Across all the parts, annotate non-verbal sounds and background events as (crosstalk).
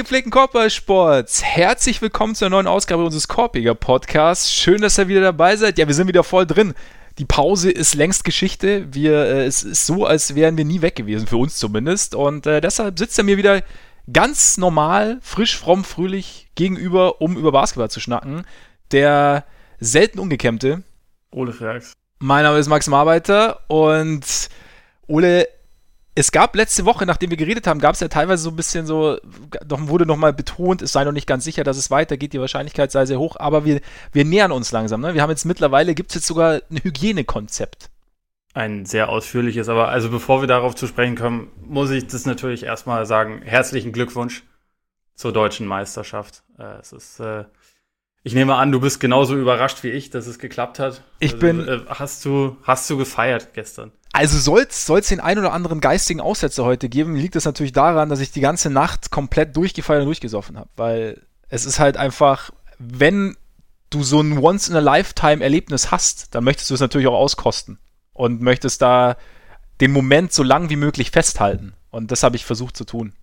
Gepflegten Korbballsports. Herzlich willkommen zu einer neuen Ausgabe unseres Korbiger Podcasts. Schön, dass ihr wieder dabei seid. Ja, wir sind wieder voll drin. Die Pause ist längst Geschichte. Wir, äh, es ist so, als wären wir nie weg gewesen, für uns zumindest. Und äh, deshalb sitzt er mir wieder ganz normal, frisch, fromm, fröhlich gegenüber, um über Basketball zu schnacken. Der selten ungekämmte. Ole Ferks. Mein Name ist Max Marbeiter und Ole, es gab letzte Woche, nachdem wir geredet haben, gab es ja teilweise so ein bisschen so, doch wurde nochmal betont, es sei noch nicht ganz sicher, dass es weitergeht, die Wahrscheinlichkeit sei sehr hoch, aber wir, wir nähern uns langsam. Ne? Wir haben jetzt mittlerweile, gibt es jetzt sogar ein Hygienekonzept. Ein sehr ausführliches, aber also bevor wir darauf zu sprechen kommen, muss ich das natürlich erstmal sagen, herzlichen Glückwunsch zur deutschen Meisterschaft. Äh, es ist, äh, ich nehme an, du bist genauso überrascht wie ich, dass es geklappt hat. Ich also, bin. Äh, hast du, hast du gefeiert gestern? Also soll es den ein oder anderen geistigen Aussetzer heute geben, liegt es natürlich daran, dass ich die ganze Nacht komplett durchgefeiert und durchgesoffen habe. Weil es ist halt einfach, wenn du so ein Once-in-a-Lifetime-Erlebnis hast, dann möchtest du es natürlich auch auskosten. Und möchtest da den Moment so lang wie möglich festhalten. Und das habe ich versucht zu tun.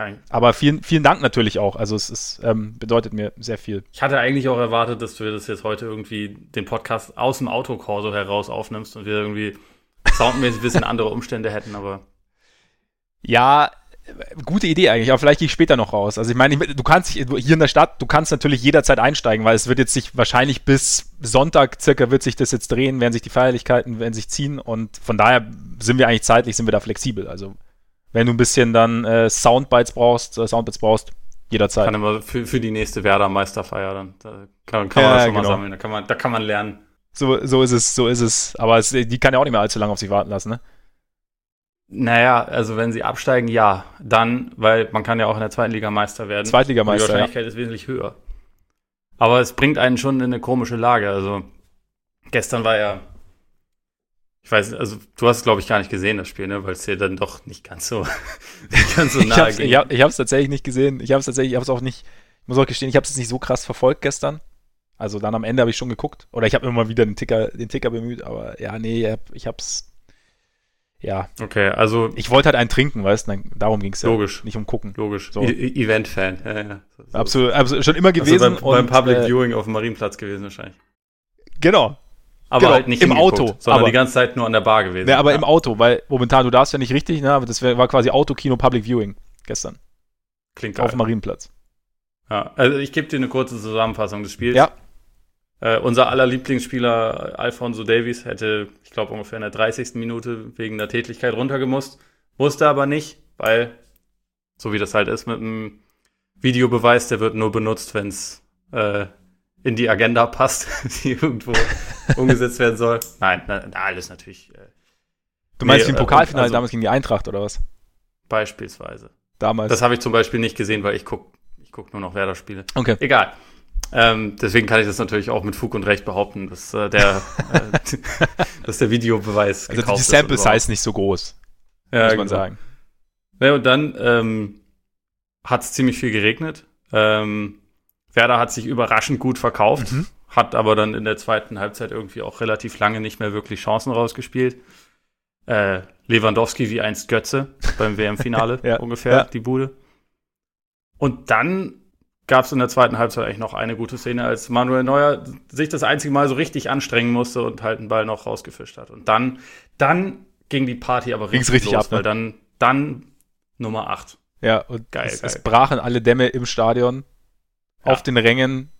Kein. Aber vielen, vielen Dank natürlich auch. Also es ist, ähm, bedeutet mir sehr viel. Ich hatte eigentlich auch erwartet, dass du das jetzt heute irgendwie den Podcast aus dem Autokorso heraus aufnimmst und wir irgendwie soundmäßig ein bisschen andere Umstände hätten, aber. Ja, gute Idee eigentlich, aber vielleicht gehe ich später noch raus. Also ich meine, du kannst hier in der Stadt, du kannst natürlich jederzeit einsteigen, weil es wird jetzt sich wahrscheinlich bis Sonntag circa wird sich das jetzt drehen, werden sich die Feierlichkeiten, werden sich ziehen und von daher sind wir eigentlich zeitlich, sind wir da flexibel. Also wenn du ein bisschen dann äh, Soundbites brauchst, äh, Soundbits brauchst, jederzeit. Kann immer für, für die nächste Werder-Meisterfeier dann. Da kann, kann man das schon genau. mal sammeln. Da kann man, da kann man lernen. So, so ist es, so ist es. Aber es, die kann ja auch nicht mehr allzu lange auf sich warten lassen, ne? Naja, also wenn sie absteigen, ja. Dann, weil man kann ja auch in der zweiten Liga Meister werden. Zweitligameister. Die Wahrscheinlichkeit ja. ist wesentlich höher. Aber es bringt einen schon in eine komische Lage. Also gestern war ja ich weiß, also du hast glaube ich gar nicht gesehen das Spiel, ne, weil es dir dann doch nicht ganz so, (laughs) nicht ganz so nahe ging. Ich habe es tatsächlich nicht gesehen. Ich habe es tatsächlich, ich habe es auch nicht, ich muss auch gestehen, ich habe es nicht so krass verfolgt gestern. Also dann am Ende habe ich schon geguckt. Oder ich habe immer wieder den Ticker, den Ticker bemüht, aber ja, nee, ich habe es ja. Okay, also. Ich wollte halt einen trinken, weißt du, darum ging es ja. Logisch. Nicht um gucken. Logisch. So. Event-Fan, ja, ja. So. Absolut, absolut, schon immer gewesen. Also beim, beim Public äh, Viewing auf dem Marienplatz gewesen wahrscheinlich. Genau, aber genau, halt nicht im Auto, sondern aber, die ganze Zeit nur an der Bar gewesen. Ja, aber ja. im Auto, weil momentan du darfst ja nicht richtig, ne, aber das war quasi Autokino Public Viewing gestern. Klingt geil. Auf Marienplatz. Ja, also ich gebe dir eine kurze Zusammenfassung des Spiels. Ja. Äh, unser aller Lieblingsspieler Alfonso Davies hätte, ich glaube, ungefähr in der 30. Minute wegen der Tätigkeit runtergemusst. Musste aber nicht, weil, so wie das halt ist mit dem Videobeweis, der wird nur benutzt, wenn es äh, in die Agenda passt, (laughs) die irgendwo (laughs) umgesetzt werden soll. Nein, na, na, alles natürlich. Äh, du meinst nee, im Pokalfinale also, damals gegen die Eintracht oder was? Beispielsweise. Damals. Das habe ich zum Beispiel nicht gesehen, weil ich gucke ich guck nur noch Werder-Spiele. Okay. Egal. Ähm, deswegen kann ich das natürlich auch mit Fug und Recht behaupten, dass äh, der, äh, (laughs) dass der Videobeweis Also die Sample Size nicht so groß, ja, muss man genau. sagen. Ja, und dann ähm, hat es ziemlich viel geregnet. Ähm, Werder hat sich überraschend gut verkauft, mhm. hat aber dann in der zweiten Halbzeit irgendwie auch relativ lange nicht mehr wirklich Chancen rausgespielt. Äh, Lewandowski wie einst Götze beim WM-Finale (laughs) ja, ungefähr, ja. die Bude. Und dann gab es in der zweiten Halbzeit eigentlich noch eine gute Szene, als Manuel Neuer sich das einzige Mal so richtig anstrengen musste und halt einen Ball noch rausgefischt hat. Und dann, dann ging die Party aber richtig, richtig los, ab, ne? weil dann, dann Nummer 8. Ja, und geil, es, geil. es brachen alle Dämme im Stadion ja. auf den Rängen,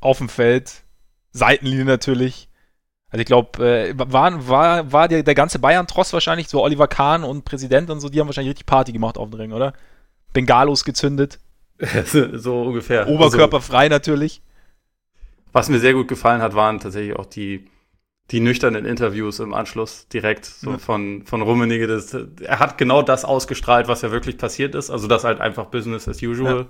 auf dem Feld, Seitenlinie natürlich. Also ich glaube, äh, war, war, war der, der ganze Bayern-Tross wahrscheinlich, so Oliver Kahn und Präsident und so, die haben wahrscheinlich richtig Party gemacht auf den Rängen, oder? Bengalos gezündet. (laughs) so ungefähr. Oberkörperfrei also, natürlich. Was mir sehr gut gefallen hat, waren tatsächlich auch die, die nüchternen Interviews im Anschluss direkt so ja. von, von Rummenigge. Das, er hat genau das ausgestrahlt, was ja wirklich passiert ist. Also das halt einfach Business as usual. Ja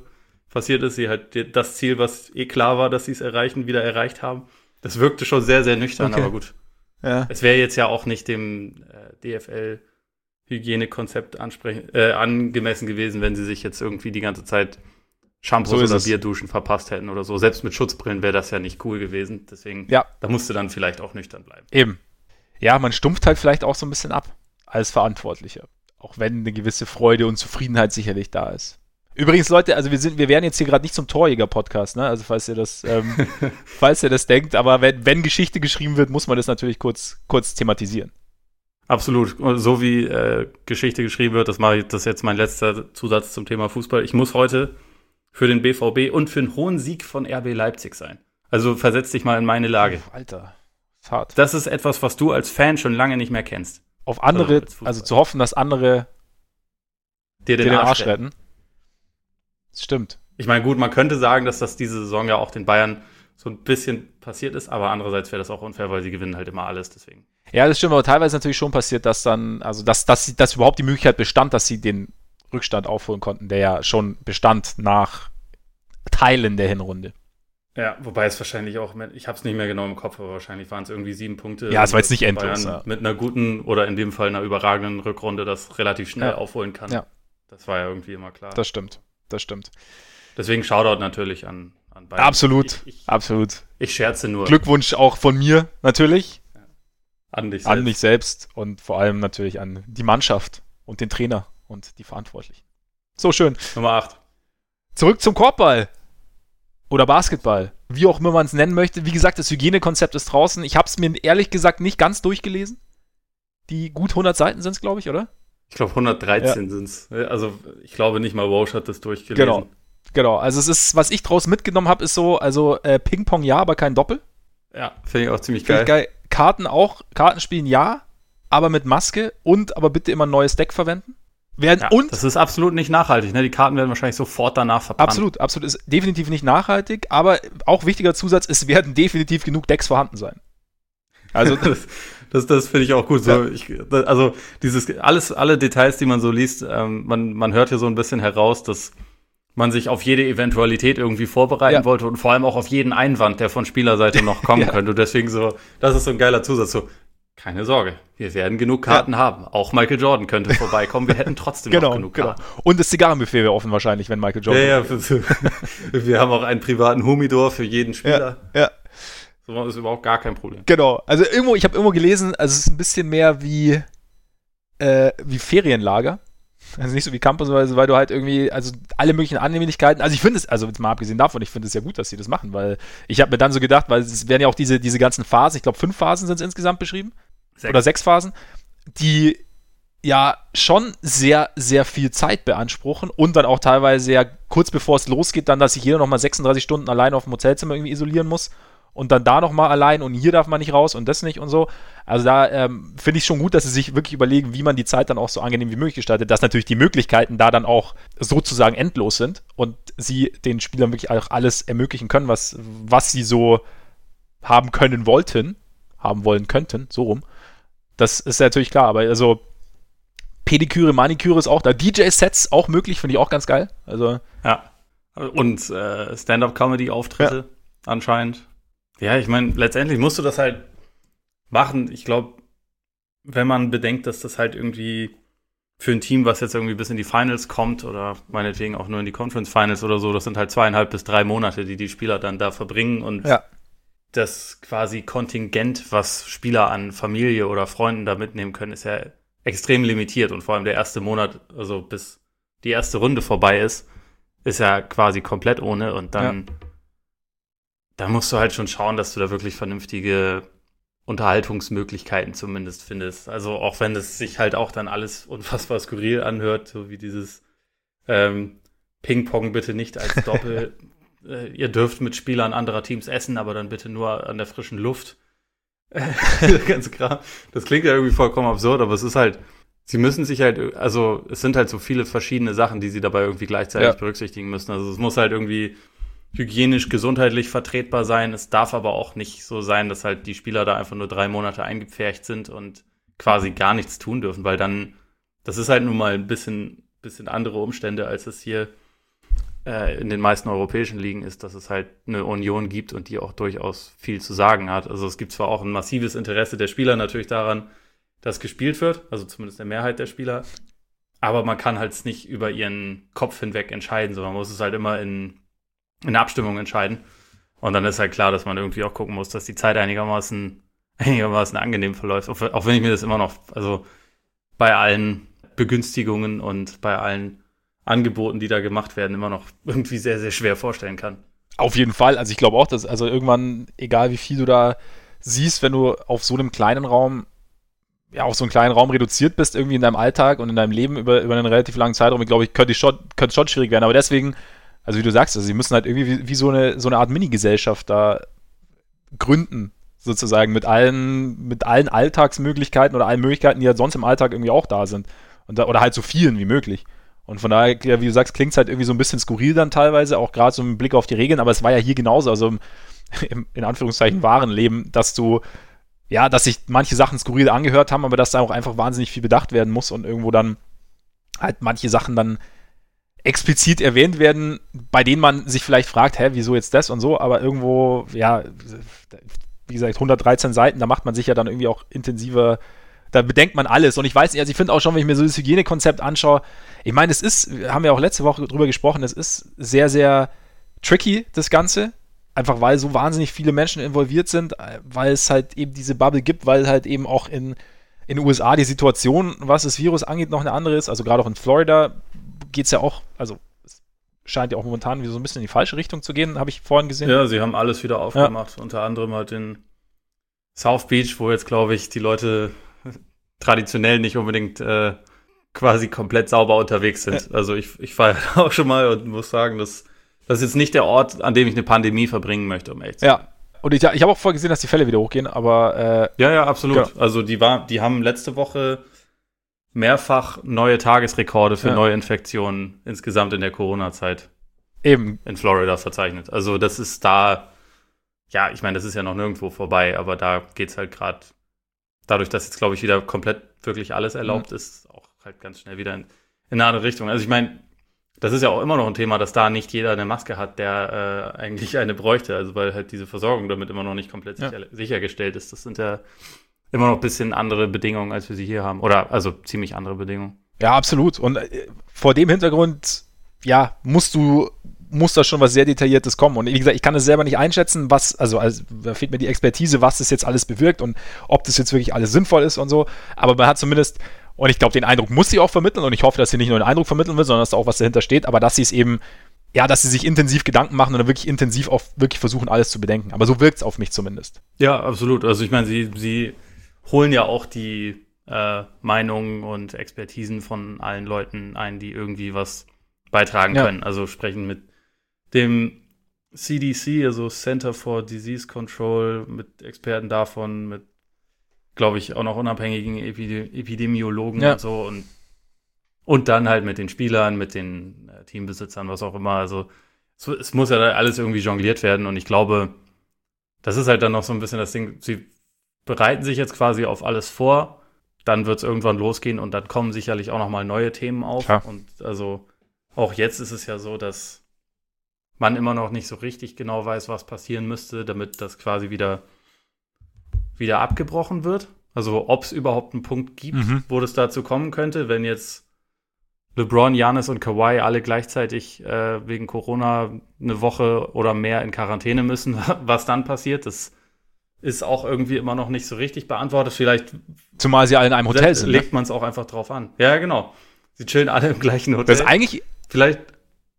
passiert ist. Sie halt das Ziel, was eh klar war, dass sie es erreichen, wieder erreicht haben. Das wirkte schon sehr, sehr nüchtern, okay. aber gut. Ja. Es wäre jetzt ja auch nicht dem äh, DFL Hygienekonzept ansprechen, äh, angemessen gewesen, wenn sie sich jetzt irgendwie die ganze Zeit Shampoos so oder es. Bierduschen verpasst hätten oder so. Selbst mit Schutzbrillen wäre das ja nicht cool gewesen. Deswegen, ja. da musste dann vielleicht auch nüchtern bleiben. Eben. Ja, man stumpft halt vielleicht auch so ein bisschen ab als Verantwortlicher. Auch wenn eine gewisse Freude und Zufriedenheit sicherlich da ist. Übrigens, Leute, also wir sind, wir werden jetzt hier gerade nicht zum Torjäger-Podcast, ne? Also falls ihr das, ähm, (laughs) falls ihr das denkt, aber wenn, wenn Geschichte geschrieben wird, muss man das natürlich kurz, kurz thematisieren. Absolut. So wie äh, Geschichte geschrieben wird, das mache ich, das ist jetzt mein letzter Zusatz zum Thema Fußball. Ich muss heute für den BVB und für einen hohen Sieg von RB Leipzig sein. Also versetz dich mal in meine Lage. Alter, ist hart. Das ist etwas, was du als Fan schon lange nicht mehr kennst. Auf andere, also, also zu hoffen, dass andere dir den, dir den Arsch retten. Das stimmt. Ich meine, gut, man könnte sagen, dass das diese Saison ja auch den Bayern so ein bisschen passiert ist, aber andererseits wäre das auch unfair, weil sie gewinnen halt immer alles, deswegen. Ja, das stimmt, aber teilweise natürlich schon passiert, dass dann, also dass, dass, dass überhaupt die Möglichkeit bestand, dass sie den Rückstand aufholen konnten, der ja schon bestand nach Teilen der Hinrunde. Ja, wobei es wahrscheinlich auch, ich habe es nicht mehr genau im Kopf, aber wahrscheinlich waren es irgendwie sieben Punkte. Ja, es war jetzt nicht endlos. Ja. Mit einer guten oder in dem Fall einer überragenden Rückrunde das relativ schnell ja. aufholen kann. Ja. Das war ja irgendwie immer klar. Das stimmt, das stimmt. Deswegen Shoutout natürlich an, an beide. Absolut, ich, ich, absolut. Ich scherze nur. Glückwunsch auch von mir natürlich. An dich selbst. An mich selbst und vor allem natürlich an die Mannschaft und den Trainer und die Verantwortlichen. So schön. Nummer 8. Zurück zum Korbball. Oder Basketball. Wie auch immer man es nennen möchte. Wie gesagt, das Hygienekonzept ist draußen. Ich habe es mir ehrlich gesagt nicht ganz durchgelesen. Die gut 100 Seiten sind es, glaube ich, oder? Ich glaube 113 ja. sind es. Also ich glaube nicht mal Walsh hat das durchgelesen. Genau. Genau. Also es ist, was ich draus mitgenommen habe, ist so, also äh, Ping-Pong ja, aber kein Doppel. Ja, finde ich auch ziemlich geil. geil. Karten auch, Kartenspielen ja, aber mit Maske und aber bitte immer ein neues Deck verwenden. Werden ja, und das ist absolut nicht nachhaltig. Ne? Die Karten werden wahrscheinlich sofort danach verbrannt. Absolut, absolut. Ist definitiv nicht nachhaltig, aber auch wichtiger Zusatz, es werden definitiv genug Decks vorhanden sein. Also das, (laughs) das, das finde ich auch gut. So, ja. ich, also dieses alles, alle Details, die man so liest, ähm, man, man hört hier so ein bisschen heraus, dass man sich auf jede Eventualität irgendwie vorbereiten ja. wollte und vor allem auch auf jeden Einwand, der von Spielerseite noch kommen (laughs) ja. könnte. Und deswegen so, das ist so ein geiler Zusatz. So, keine Sorge, wir werden genug Karten ja. haben. Auch Michael Jordan könnte vorbeikommen. Wir hätten trotzdem (laughs) genau, noch genug genau. Karten. Und das Zigarrenbuffet wäre offen wahrscheinlich, wenn Michael Jordan. Ja, ja. (laughs) wir haben auch einen privaten Humidor für jeden Spieler. Ja. ja. So ist überhaupt gar kein Problem. Genau. Also irgendwo, ich habe irgendwo gelesen, also es ist ein bisschen mehr wie, äh, wie Ferienlager. Also nicht so wie Campus, weil du halt irgendwie, also alle möglichen Annehmlichkeiten, also ich finde es, also jetzt mal abgesehen davon, ich finde es ja gut, dass sie das machen, weil ich habe mir dann so gedacht, weil es werden ja auch diese, diese ganzen Phasen, ich glaube fünf Phasen sind es insgesamt beschrieben, Sechs. oder sechs Phasen, die ja schon sehr, sehr viel Zeit beanspruchen und dann auch teilweise ja kurz bevor es losgeht, dann, dass sich jeder nochmal 36 Stunden allein auf dem Hotelzimmer irgendwie isolieren muss und dann da nochmal allein und hier darf man nicht raus und das nicht und so. Also da ähm, finde ich schon gut, dass sie sich wirklich überlegen, wie man die Zeit dann auch so angenehm wie möglich gestaltet, dass natürlich die Möglichkeiten da dann auch sozusagen endlos sind und sie den Spielern wirklich auch alles ermöglichen können, was, was sie so haben können wollten, haben wollen könnten, so rum. Das ist natürlich klar, aber also Pediküre, Maniküre ist auch da. DJ-Sets auch möglich, finde ich auch ganz geil. Also ja. Und äh, Stand-up-Comedy-Auftritte ja. anscheinend. Ja, ich meine, letztendlich musst du das halt machen. Ich glaube, wenn man bedenkt, dass das halt irgendwie für ein Team, was jetzt irgendwie bis in die Finals kommt oder meinetwegen auch nur in die Conference Finals oder so, das sind halt zweieinhalb bis drei Monate, die die Spieler dann da verbringen und ja das quasi Kontingent, was Spieler an Familie oder Freunden da mitnehmen können, ist ja extrem limitiert. Und vor allem der erste Monat, also bis die erste Runde vorbei ist, ist ja quasi komplett ohne. Und dann, ja. Dann musst du halt schon schauen, dass du da wirklich vernünftige Unterhaltungsmöglichkeiten zumindest findest. Also auch wenn es sich halt auch dann alles unfassbar skurril anhört, so wie dieses ähm, Ping-Pong bitte nicht als (laughs) Doppel äh, ihr dürft mit Spielern anderer Teams essen, aber dann bitte nur an der frischen Luft. (laughs) Ganz klar. Das klingt ja irgendwie vollkommen absurd, aber es ist halt, sie müssen sich halt, also es sind halt so viele verschiedene Sachen, die sie dabei irgendwie gleichzeitig ja. berücksichtigen müssen. Also es muss halt irgendwie hygienisch, gesundheitlich vertretbar sein. Es darf aber auch nicht so sein, dass halt die Spieler da einfach nur drei Monate eingepfercht sind und quasi gar nichts tun dürfen, weil dann, das ist halt nun mal ein bisschen, bisschen andere Umstände, als es hier äh, in den meisten europäischen Ligen ist, dass es halt eine Union gibt und die auch durchaus viel zu sagen hat. Also es gibt zwar auch ein massives Interesse der Spieler natürlich daran, dass gespielt wird, also zumindest der Mehrheit der Spieler, aber man kann halt nicht über ihren Kopf hinweg entscheiden, sondern man muss es halt immer in, in der Abstimmung entscheiden. Und dann ist halt klar, dass man irgendwie auch gucken muss, dass die Zeit einigermaßen, (laughs) einigermaßen angenehm verläuft. Auch, wenn ich mir das immer noch, also bei allen Begünstigungen und bei allen Angeboten, die da gemacht werden, immer noch irgendwie sehr, sehr schwer vorstellen kann. Auf jeden Fall. Also ich glaube auch, dass also irgendwann, egal wie viel du da siehst, wenn du auf so einem kleinen Raum, ja, auf so einen kleinen Raum reduziert bist, irgendwie in deinem Alltag und in deinem Leben über, über einen relativ langen Zeitraum, glaube ich, könnte schon, könnte schon schwierig werden. Aber deswegen, also wie du sagst, also sie müssen halt irgendwie wie, wie so, eine, so eine Art Mini-Gesellschaft da gründen, sozusagen, mit allen, mit allen Alltagsmöglichkeiten oder allen Möglichkeiten, die halt sonst im Alltag irgendwie auch da sind. Und da, oder halt so vielen wie möglich. Und von daher, ja, wie du sagst, klingt es halt irgendwie so ein bisschen skurril dann teilweise, auch gerade so im Blick auf die Regeln, aber es war ja hier genauso, also im, (laughs) im in Anführungszeichen wahren Leben, dass du, ja, dass sich manche Sachen skurril angehört haben, aber dass da auch einfach wahnsinnig viel bedacht werden muss und irgendwo dann halt manche Sachen dann explizit erwähnt werden, bei denen man sich vielleicht fragt, hä, wieso jetzt das und so, aber irgendwo, ja, wie gesagt, 113 Seiten, da macht man sich ja dann irgendwie auch intensiver da bedenkt man alles. Und ich weiß nicht, also ich finde auch schon, wenn ich mir so das Hygienekonzept anschaue, ich meine, es ist, haben wir auch letzte Woche drüber gesprochen, es ist sehr, sehr tricky, das Ganze. Einfach weil so wahnsinnig viele Menschen involviert sind, weil es halt eben diese Bubble gibt, weil halt eben auch in, in den USA die Situation, was das Virus angeht, noch eine andere ist. Also gerade auch in Florida geht es ja auch, also es scheint ja auch momentan wieder so ein bisschen in die falsche Richtung zu gehen, habe ich vorhin gesehen. Ja, sie haben alles wieder aufgemacht, ja. unter anderem halt in South Beach, wo jetzt, glaube ich, die Leute (laughs) traditionell nicht unbedingt äh, quasi komplett sauber unterwegs sind. Ja. Also ich, ich war (laughs) auch schon mal und muss sagen, dass das ist jetzt nicht der Ort, an dem ich eine Pandemie verbringen möchte, um echt zu sein. Ja. Und ich, ich habe auch vorher gesehen, dass die Fälle wieder hochgehen, aber äh, Ja, ja, absolut. Genau. Also die war, die haben letzte Woche mehrfach neue Tagesrekorde für ja. neue Infektionen insgesamt in der Corona-Zeit. Eben. In Florida verzeichnet. Also das ist da, ja, ich meine, das ist ja noch nirgendwo vorbei, aber da geht es halt gerade dadurch, dass jetzt, glaube ich, wieder komplett wirklich alles erlaubt mhm. ist, auch halt ganz schnell wieder in, in eine andere Richtung. Also ich meine, das ist ja auch immer noch ein Thema, dass da nicht jeder eine Maske hat, der äh, eigentlich eine bräuchte. Also weil halt diese Versorgung damit immer noch nicht komplett ja. sicher, sichergestellt ist. Das sind ja immer noch ein bisschen andere Bedingungen, als wir sie hier haben. Oder also ziemlich andere Bedingungen. Ja, absolut. Und äh, vor dem Hintergrund, ja, musst du muss da schon was sehr Detailliertes kommen. Und wie gesagt, ich kann es selber nicht einschätzen, was, also, also da fehlt mir die Expertise, was das jetzt alles bewirkt und ob das jetzt wirklich alles sinnvoll ist und so. Aber man hat zumindest, und ich glaube, den Eindruck muss sie auch vermitteln und ich hoffe, dass sie nicht nur den Eindruck vermitteln will, sondern dass da auch was dahinter steht, aber dass sie es eben, ja, dass sie sich intensiv Gedanken machen und dann wirklich intensiv auf, wirklich versuchen, alles zu bedenken. Aber so wirkt es auf mich zumindest. Ja, absolut. Also ich meine, sie, sie holen ja auch die äh, Meinungen und Expertisen von allen Leuten ein, die irgendwie was beitragen ja. können. Also sprechen mit dem CDC, also Center for Disease Control, mit Experten davon, mit, glaube ich, auch noch unabhängigen Epide Epidemiologen ja. und so und, und dann halt mit den Spielern, mit den äh, Teambesitzern, was auch immer. Also es, es muss ja alles irgendwie jongliert werden und ich glaube, das ist halt dann noch so ein bisschen das Ding, sie bereiten sich jetzt quasi auf alles vor, dann wird es irgendwann losgehen und dann kommen sicherlich auch noch mal neue Themen auf. Ja. Und also auch jetzt ist es ja so, dass man immer noch nicht so richtig genau weiß, was passieren müsste, damit das quasi wieder, wieder abgebrochen wird. Also ob es überhaupt einen Punkt gibt, mhm. wo das dazu kommen könnte, wenn jetzt LeBron, Janis und Kawhi alle gleichzeitig äh, wegen Corona eine Woche oder mehr in Quarantäne müssen, (laughs) was dann passiert, das ist auch irgendwie immer noch nicht so richtig beantwortet. Vielleicht. Zumal sie alle in einem Hotel sind. Ne? Legt man es auch einfach drauf an. Ja, genau. Sie chillen alle im gleichen Hotel. Das ist eigentlich. Vielleicht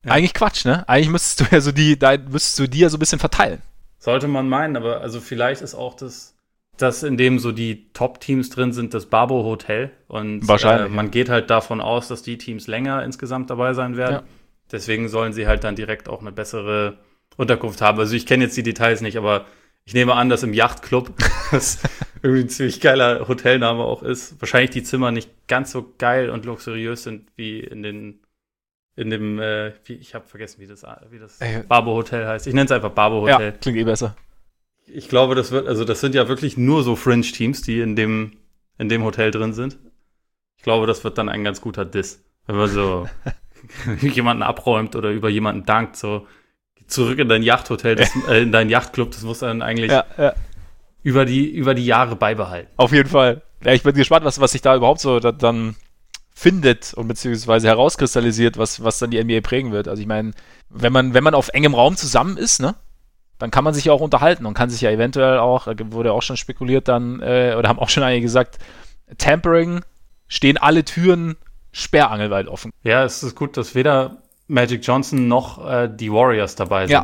ja. Eigentlich Quatsch, ne? Eigentlich müsstest du ja so die, da müsstest du die ja so ein bisschen verteilen. Sollte man meinen, aber also vielleicht ist auch das, das in dem so die Top-Teams drin sind, das Barbo Hotel. Und Wahrscheinlich, äh, man ja. geht halt davon aus, dass die Teams länger insgesamt dabei sein werden. Ja. Deswegen sollen sie halt dann direkt auch eine bessere Unterkunft haben. Also ich kenne jetzt die Details nicht, aber ich nehme an, dass im Yachtclub, (laughs) das irgendwie ein ziemlich geiler Hotelname auch ist, wahrscheinlich die Zimmer nicht ganz so geil und luxuriös sind wie in den in dem, äh, wie, ich habe vergessen, wie das, wie das Barbo Hotel heißt. Ich nenne es einfach Barbo Hotel. Ja, klingt eh besser. Ich glaube, das wird, also das sind ja wirklich nur so Fringe-Teams, die in dem, in dem Hotel drin sind. Ich glaube, das wird dann ein ganz guter Diss. Wenn man so (laughs) (laughs) jemanden abräumt oder über jemanden dankt, so zurück in dein Yachthotel, das, äh, in dein Yachtclub, das muss dann eigentlich ja, ja. über die, über die Jahre beibehalten. Auf jeden Fall. Ja, ich bin gespannt, was, was sich da überhaupt so dann findet und beziehungsweise herauskristallisiert, was, was dann die NBA prägen wird. Also ich meine, wenn man, wenn man auf engem Raum zusammen ist, ne, dann kann man sich ja auch unterhalten und kann sich ja eventuell auch, wurde auch schon spekuliert dann, äh, oder haben auch schon einige gesagt, Tampering, stehen alle Türen sperrangelweit offen. Ja, es ist gut, dass weder Magic Johnson noch äh, die Warriors dabei sind. Ja.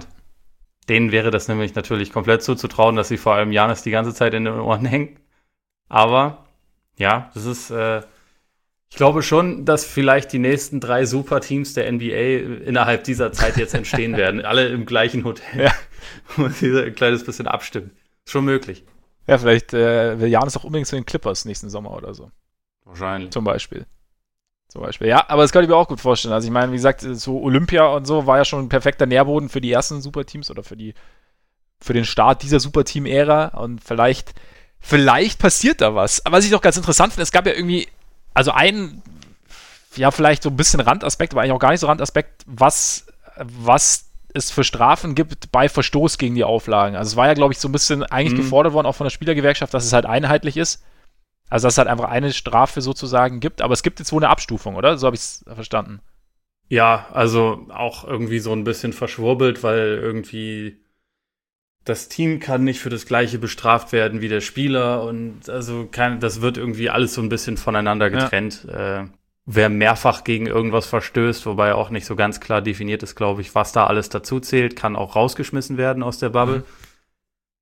Denen wäre das nämlich natürlich komplett zuzutrauen, dass sie vor allem Janis die ganze Zeit in den Ohren (laughs) hängen. Aber ja, das ist, äh, ich glaube schon, dass vielleicht die nächsten drei Superteams der NBA innerhalb dieser Zeit jetzt entstehen (laughs) werden. Alle im gleichen Hotel. Ja. (laughs) Und sie ein kleines bisschen abstimmen. Schon möglich. Ja, vielleicht äh, will Janis auch unbedingt zu den Clippers nächsten Sommer oder so. Wahrscheinlich. Zum Beispiel. Zum Beispiel. Ja, aber das kann ich mir auch gut vorstellen. Also ich meine, wie gesagt, so Olympia und so war ja schon ein perfekter Nährboden für die ersten Superteams oder für die für den Start dieser Superteam-Ära und vielleicht vielleicht passiert da was. Aber was ich noch ganz interessant finde, es gab ja irgendwie also ein ja vielleicht so ein bisschen Randaspekt, aber eigentlich auch gar nicht so Randaspekt, was was es für Strafen gibt bei Verstoß gegen die Auflagen. Also es war ja glaube ich so ein bisschen eigentlich mhm. gefordert worden auch von der Spielergewerkschaft, dass es halt einheitlich ist also, dass es halt einfach eine Strafe sozusagen gibt, aber es gibt jetzt wohl eine Abstufung, oder? So habe ich es verstanden. Ja, also auch irgendwie so ein bisschen verschwurbelt, weil irgendwie das Team kann nicht für das Gleiche bestraft werden wie der Spieler und also kann, das wird irgendwie alles so ein bisschen voneinander getrennt. Ja. Äh, wer mehrfach gegen irgendwas verstößt, wobei auch nicht so ganz klar definiert ist, glaube ich, was da alles dazu zählt, kann auch rausgeschmissen werden aus der Bubble. Mhm.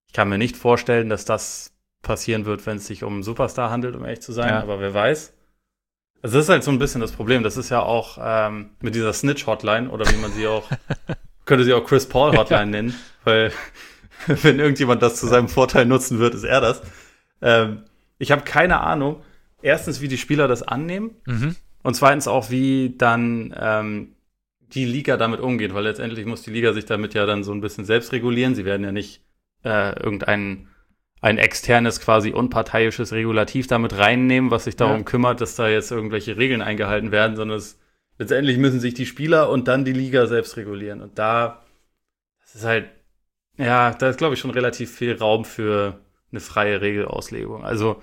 Ich kann mir nicht vorstellen, dass das passieren wird, wenn es sich um einen Superstar handelt, um ehrlich zu sein, ja. aber wer weiß. Also das ist halt so ein bisschen das Problem. Das ist ja auch ähm, mit dieser Snitch-Hotline oder wie man sie auch, (laughs) könnte sie auch Chris Paul-Hotline ja. nennen, weil (laughs) wenn irgendjemand das zu seinem Vorteil nutzen wird, ist er das. Ähm, ich habe keine Ahnung, erstens, wie die Spieler das annehmen mhm. und zweitens auch, wie dann ähm, die Liga damit umgeht, weil letztendlich muss die Liga sich damit ja dann so ein bisschen selbst regulieren. Sie werden ja nicht äh, irgendeinen ein externes, quasi unparteiisches Regulativ damit reinnehmen, was sich darum ja. kümmert, dass da jetzt irgendwelche Regeln eingehalten werden, sondern es, letztendlich müssen sich die Spieler und dann die Liga selbst regulieren. Und da, das ist halt, ja, da ist, glaube ich, schon relativ viel Raum für eine freie Regelauslegung. Also,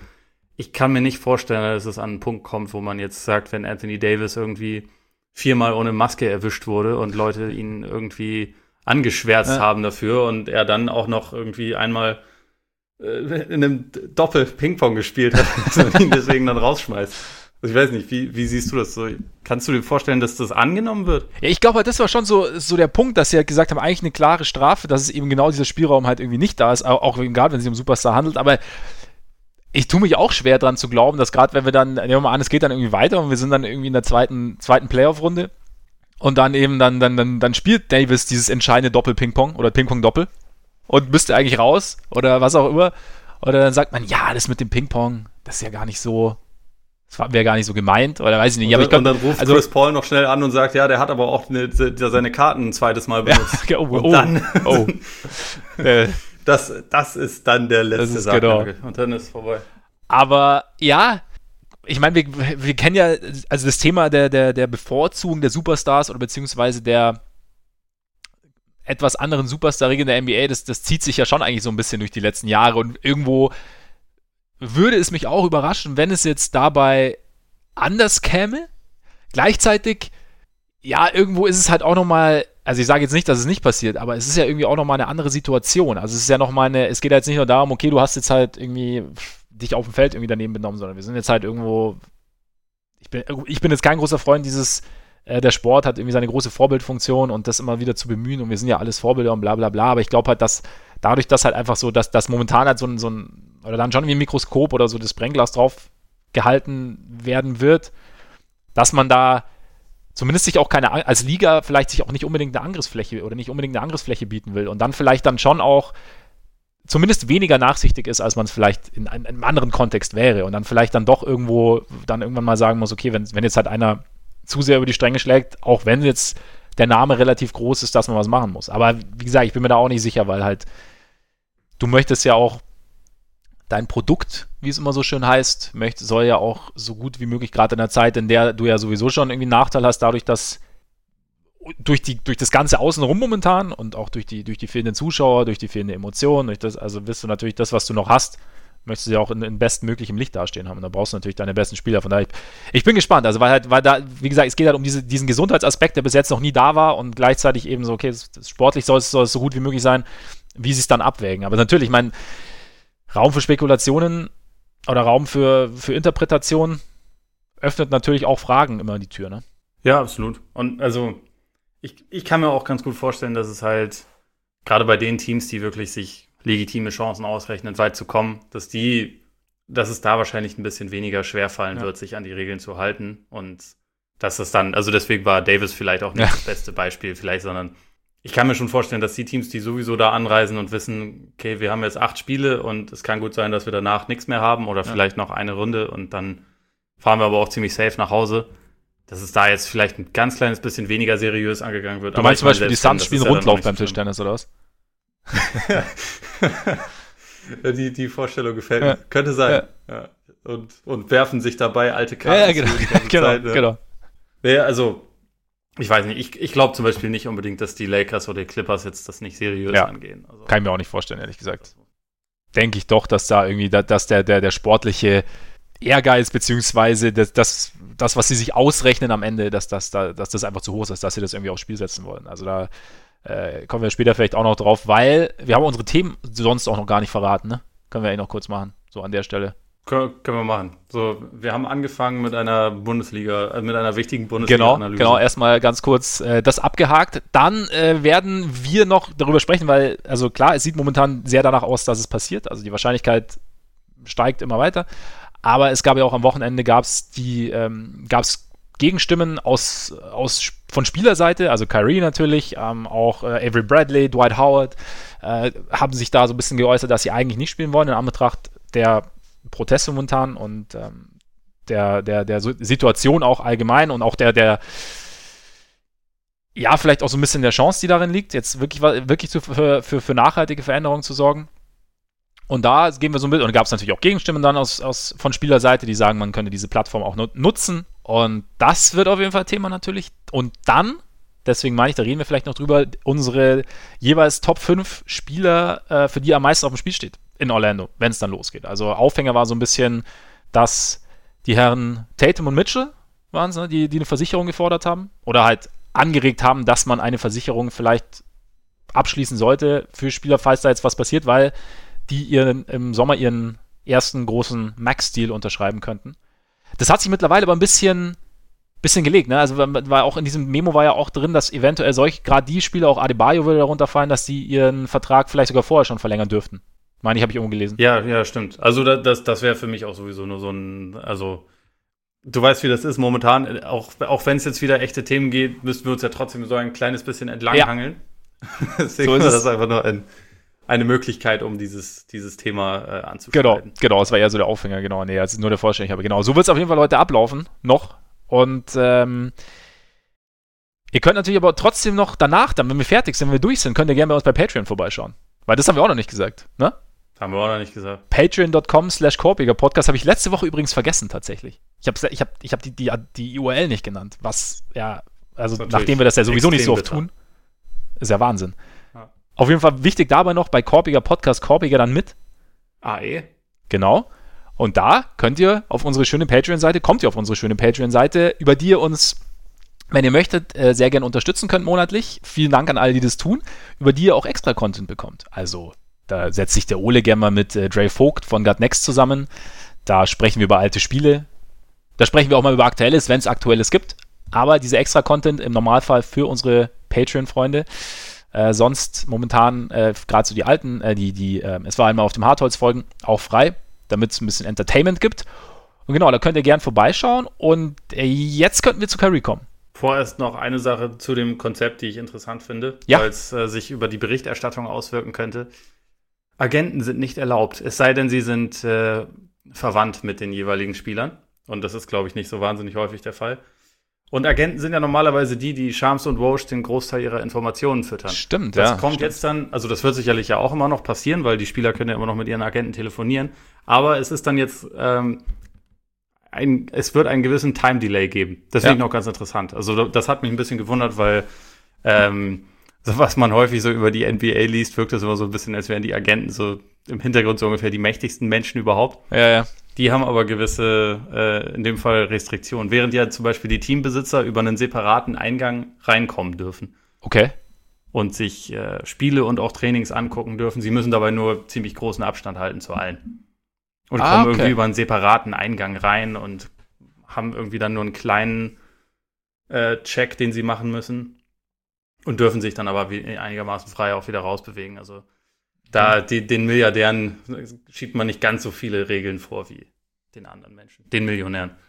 ich kann mir nicht vorstellen, dass es an einen Punkt kommt, wo man jetzt sagt, wenn Anthony Davis irgendwie viermal ohne Maske erwischt wurde und Leute ihn irgendwie angeschwärzt ja. haben dafür und er dann auch noch irgendwie einmal in einem Doppel-Ping-Pong gespielt hat (laughs) und ihn deswegen dann rausschmeißt. Also ich weiß nicht, wie, wie siehst du das so? Kannst du dir vorstellen, dass das angenommen wird? Ja, ich glaube, das war schon so, so der Punkt, dass sie halt gesagt haben, eigentlich eine klare Strafe, dass es eben genau dieser Spielraum halt irgendwie nicht da ist, auch gerade wenn es sich um Superstar handelt, aber ich tue mich auch schwer dran zu glauben, dass gerade wenn wir dann, nehmen wir mal an, es geht dann irgendwie weiter und wir sind dann irgendwie in der zweiten, zweiten Playoff-Runde und dann eben dann, dann, dann, dann spielt Davis dieses entscheidende Doppel-Ping-Pong oder Ping-Pong-Doppel und müsste eigentlich raus oder was auch immer. Oder dann sagt man, ja, das mit dem Ping-Pong, das ist ja gar nicht so, das wäre gar nicht so gemeint oder weiß ich nicht. Und, ich glaub, und dann ruft also, Chris Paul noch schnell an und sagt, ja, der hat aber auch eine, seine Karten ein zweites Mal benutzt. Ja, (laughs) oh, oh, dann, oh. (laughs) Äh. das, das ist dann der letzte Satz. Genau. Und dann ist es vorbei. Aber ja, ich meine, wir, wir kennen ja, also das Thema der, der, der Bevorzugung der Superstars oder beziehungsweise der, etwas anderen Superstar-Regeln der NBA, das, das zieht sich ja schon eigentlich so ein bisschen durch die letzten Jahre und irgendwo würde es mich auch überraschen, wenn es jetzt dabei anders käme. Gleichzeitig, ja, irgendwo ist es halt auch nochmal, also ich sage jetzt nicht, dass es nicht passiert, aber es ist ja irgendwie auch nochmal eine andere Situation. Also es ist ja nochmal eine, es geht jetzt nicht nur darum, okay, du hast jetzt halt irgendwie dich auf dem Feld irgendwie daneben benommen, sondern wir sind jetzt halt irgendwo, ich bin, ich bin jetzt kein großer Freund dieses äh, der Sport hat irgendwie seine große Vorbildfunktion und das immer wieder zu bemühen und wir sind ja alles Vorbilder und bla bla bla, aber ich glaube halt, dass dadurch, dass halt einfach so, dass das momentan halt so ein, so ein, oder dann schon wie ein Mikroskop oder so das Brennglas drauf gehalten werden wird, dass man da zumindest sich auch keine, als Liga vielleicht sich auch nicht unbedingt eine Angriffsfläche oder nicht unbedingt eine Angriffsfläche bieten will und dann vielleicht dann schon auch zumindest weniger nachsichtig ist, als man es vielleicht in, in, einem anderen Kontext wäre und dann vielleicht dann doch irgendwo dann irgendwann mal sagen muss, okay, wenn, wenn jetzt halt einer zu sehr über die Stränge schlägt, auch wenn jetzt der Name relativ groß ist, dass man was machen muss. Aber wie gesagt, ich bin mir da auch nicht sicher, weil halt du möchtest ja auch dein Produkt, wie es immer so schön heißt, möchte, soll ja auch so gut wie möglich, gerade in der Zeit, in der du ja sowieso schon irgendwie einen Nachteil hast, dadurch, dass durch, die, durch das ganze Außenrum momentan und auch durch die, durch die fehlenden Zuschauer, durch die fehlende Emotionen, durch das, also wirst du natürlich das, was du noch hast, möchtest du ja auch in, in bestmöglichem Licht dastehen haben. Und da brauchst du natürlich deine besten Spieler. Von daher, ich, ich bin gespannt. Also, weil halt, weil da, wie gesagt, es geht halt um diese, diesen Gesundheitsaspekt, der bis jetzt noch nie da war und gleichzeitig eben so, okay, das, das sportlich soll es, soll es so gut wie möglich sein, wie sie es dann abwägen. Aber natürlich, ich meine, Raum für Spekulationen oder Raum für, für Interpretationen öffnet natürlich auch Fragen immer die Tür, ne? Ja, absolut. Und also, ich, ich kann mir auch ganz gut vorstellen, dass es halt gerade bei den Teams, die wirklich sich legitime Chancen ausrechnen, weit zu kommen, dass die, dass es da wahrscheinlich ein bisschen weniger schwerfallen ja. wird, sich an die Regeln zu halten. Und dass es dann, also deswegen war Davis vielleicht auch nicht ja. das beste Beispiel, vielleicht, sondern ich kann mir schon vorstellen, dass die Teams, die sowieso da anreisen und wissen, okay, wir haben jetzt acht Spiele und es kann gut sein, dass wir danach nichts mehr haben oder ja. vielleicht noch eine Runde und dann fahren wir aber auch ziemlich safe nach Hause. Dass es da jetzt vielleicht ein ganz kleines bisschen bisschen seriös angegangen wird. Du meinst zum Beispiel, die Suns spielen Rundlauf beim Tischtennis, oder was? Die, die Vorstellung gefällt mir. Ja. Könnte sein. Ja. Ja. Und, und werfen sich dabei alte Karten. Ja, genau. (laughs) genau, Zeit, genau. Ja, also, ich weiß nicht, ich, ich glaube zum Beispiel nicht unbedingt, dass die Lakers oder die Clippers jetzt das nicht seriös angehen. Also, Kann ich mir auch nicht vorstellen, ehrlich gesagt. Denke ich doch, dass da irgendwie, dass der, der, der sportliche Ehrgeiz, beziehungsweise das, das, das, was sie sich ausrechnen am Ende, dass das, dass das einfach zu hoch ist, dass sie das irgendwie aufs Spiel setzen wollen. Also da äh, kommen wir später vielleicht auch noch drauf, weil wir haben unsere Themen sonst auch noch gar nicht verraten, ne? Können wir eh noch kurz machen, so an der Stelle. Können, können wir machen. So, wir haben angefangen mit einer Bundesliga, äh, mit einer wichtigen Bundesliga-Analyse. Genau, genau, erstmal ganz kurz äh, das abgehakt. Dann äh, werden wir noch darüber sprechen, weil, also klar, es sieht momentan sehr danach aus, dass es passiert. Also die Wahrscheinlichkeit steigt immer weiter. Aber es gab ja auch am Wochenende gab es die, ähm, gab es Gegenstimmen aus, aus, von Spielerseite, also Kyrie natürlich, ähm, auch äh, Avery Bradley, Dwight Howard, äh, haben sich da so ein bisschen geäußert, dass sie eigentlich nicht spielen wollen, in Anbetracht der Proteste momentan und ähm, der, der, der Situation auch allgemein und auch der, der, ja, vielleicht auch so ein bisschen der Chance, die darin liegt, jetzt wirklich, wirklich zu, für, für, für nachhaltige Veränderungen zu sorgen. Und da gehen wir so mit, und gab es natürlich auch Gegenstimmen dann aus, aus, von Spielerseite, die sagen, man könnte diese Plattform auch nutzen. Und das wird auf jeden Fall Thema natürlich. Und dann, deswegen meine ich, da reden wir vielleicht noch drüber, unsere jeweils Top 5 Spieler, äh, für die am meisten auf dem Spiel steht in Orlando, wenn es dann losgeht. Also Aufhänger war so ein bisschen, dass die Herren Tatum und Mitchell waren es, ne, die, die eine Versicherung gefordert haben oder halt angeregt haben, dass man eine Versicherung vielleicht abschließen sollte für Spieler, falls da jetzt was passiert, weil die ihren, im Sommer ihren ersten großen Max-Deal unterschreiben könnten. Das hat sich mittlerweile aber ein bisschen, bisschen gelegt. Ne? Also war auch in diesem Memo war ja auch drin, dass eventuell solche, gerade die Spieler, auch Adebayo würde darunter fallen, dass sie ihren Vertrag vielleicht sogar vorher schon verlängern dürften. Meine ich, habe ich irgendwo gelesen. Ja, ja, stimmt. Also das, das wäre für mich auch sowieso nur so ein, also du weißt, wie das ist momentan. Auch, auch wenn es jetzt wieder echte Themen geht, müssten wir uns ja trotzdem so ein kleines bisschen entlanghangeln. Ja. (laughs) Deswegen so ist das einfach nur ein, eine Möglichkeit, um dieses, dieses Thema äh, anzusprechen. Genau, genau, das war eher so der Aufhänger, genau. Nee, also nur der Vollständigkeit. Aber genau, so wird es auf jeden Fall heute ablaufen, noch. Und ähm, ihr könnt natürlich aber trotzdem noch danach, dann, wenn wir fertig sind, wenn wir durch sind, könnt ihr gerne bei uns bei Patreon vorbeischauen. Weil das haben wir auch noch nicht gesagt, ne? Haben wir auch noch nicht gesagt. Patreon.com slash Korpiger Podcast habe ich letzte Woche übrigens vergessen tatsächlich. Ich habe ich hab, ich hab die, die, die URL nicht genannt, was ja, also nachdem wir das ja sowieso nicht so oft bitter. tun, ist ja Wahnsinn. Auf jeden Fall wichtig dabei noch bei Korpiger Podcast, Korpiger dann mit. AE. Genau. Und da könnt ihr auf unsere schöne Patreon-Seite, kommt ihr auf unsere schöne Patreon-Seite, über die ihr uns, wenn ihr möchtet, äh, sehr gerne unterstützen könnt monatlich. Vielen Dank an alle, die das tun, über die ihr auch extra Content bekommt. Also da setzt sich der Ole gerne mal mit äh, Dre Vogt von God Next zusammen. Da sprechen wir über alte Spiele. Da sprechen wir auch mal über Aktuelles, wenn es Aktuelles gibt. Aber dieser extra Content im Normalfall für unsere Patreon-Freunde. Äh, sonst momentan äh, gerade so die alten, äh, die, die, äh, es war einmal auf dem Hartholz-Folgen auch frei, damit es ein bisschen Entertainment gibt. Und genau, da könnt ihr gern vorbeischauen. Und äh, jetzt könnten wir zu Curry kommen. Vorerst noch eine Sache zu dem Konzept, die ich interessant finde, ja. weil es äh, sich über die Berichterstattung auswirken könnte. Agenten sind nicht erlaubt, es sei denn, sie sind äh, verwandt mit den jeweiligen Spielern. Und das ist, glaube ich, nicht so wahnsinnig häufig der Fall. Und Agenten sind ja normalerweise die, die Shams und Walsh den Großteil ihrer Informationen füttern. Stimmt, das ja. Das kommt stimmt. jetzt dann, also das wird sicherlich ja auch immer noch passieren, weil die Spieler können ja immer noch mit ihren Agenten telefonieren. Aber es ist dann jetzt, ähm, ein, es wird einen gewissen Time Delay geben. Das ja. finde ich noch ganz interessant. Also das hat mich ein bisschen gewundert, weil ähm, so (laughs) was man häufig so über die NBA liest, wirkt das immer so ein bisschen, als wären die Agenten so im Hintergrund so ungefähr die mächtigsten Menschen überhaupt. Ja, ja. Die haben aber gewisse, äh, in dem Fall Restriktionen, während ja zum Beispiel die Teambesitzer über einen separaten Eingang reinkommen dürfen. Okay. Und sich äh, Spiele und auch Trainings angucken dürfen. Sie müssen dabei nur ziemlich großen Abstand halten zu allen. Und ah, kommen okay. irgendwie über einen separaten Eingang rein und haben irgendwie dann nur einen kleinen äh, Check, den sie machen müssen und dürfen sich dann aber wie, einigermaßen frei auch wieder rausbewegen. Also da die, den Milliardären schiebt man nicht ganz so viele Regeln vor wie den anderen Menschen, den Millionären. (laughs)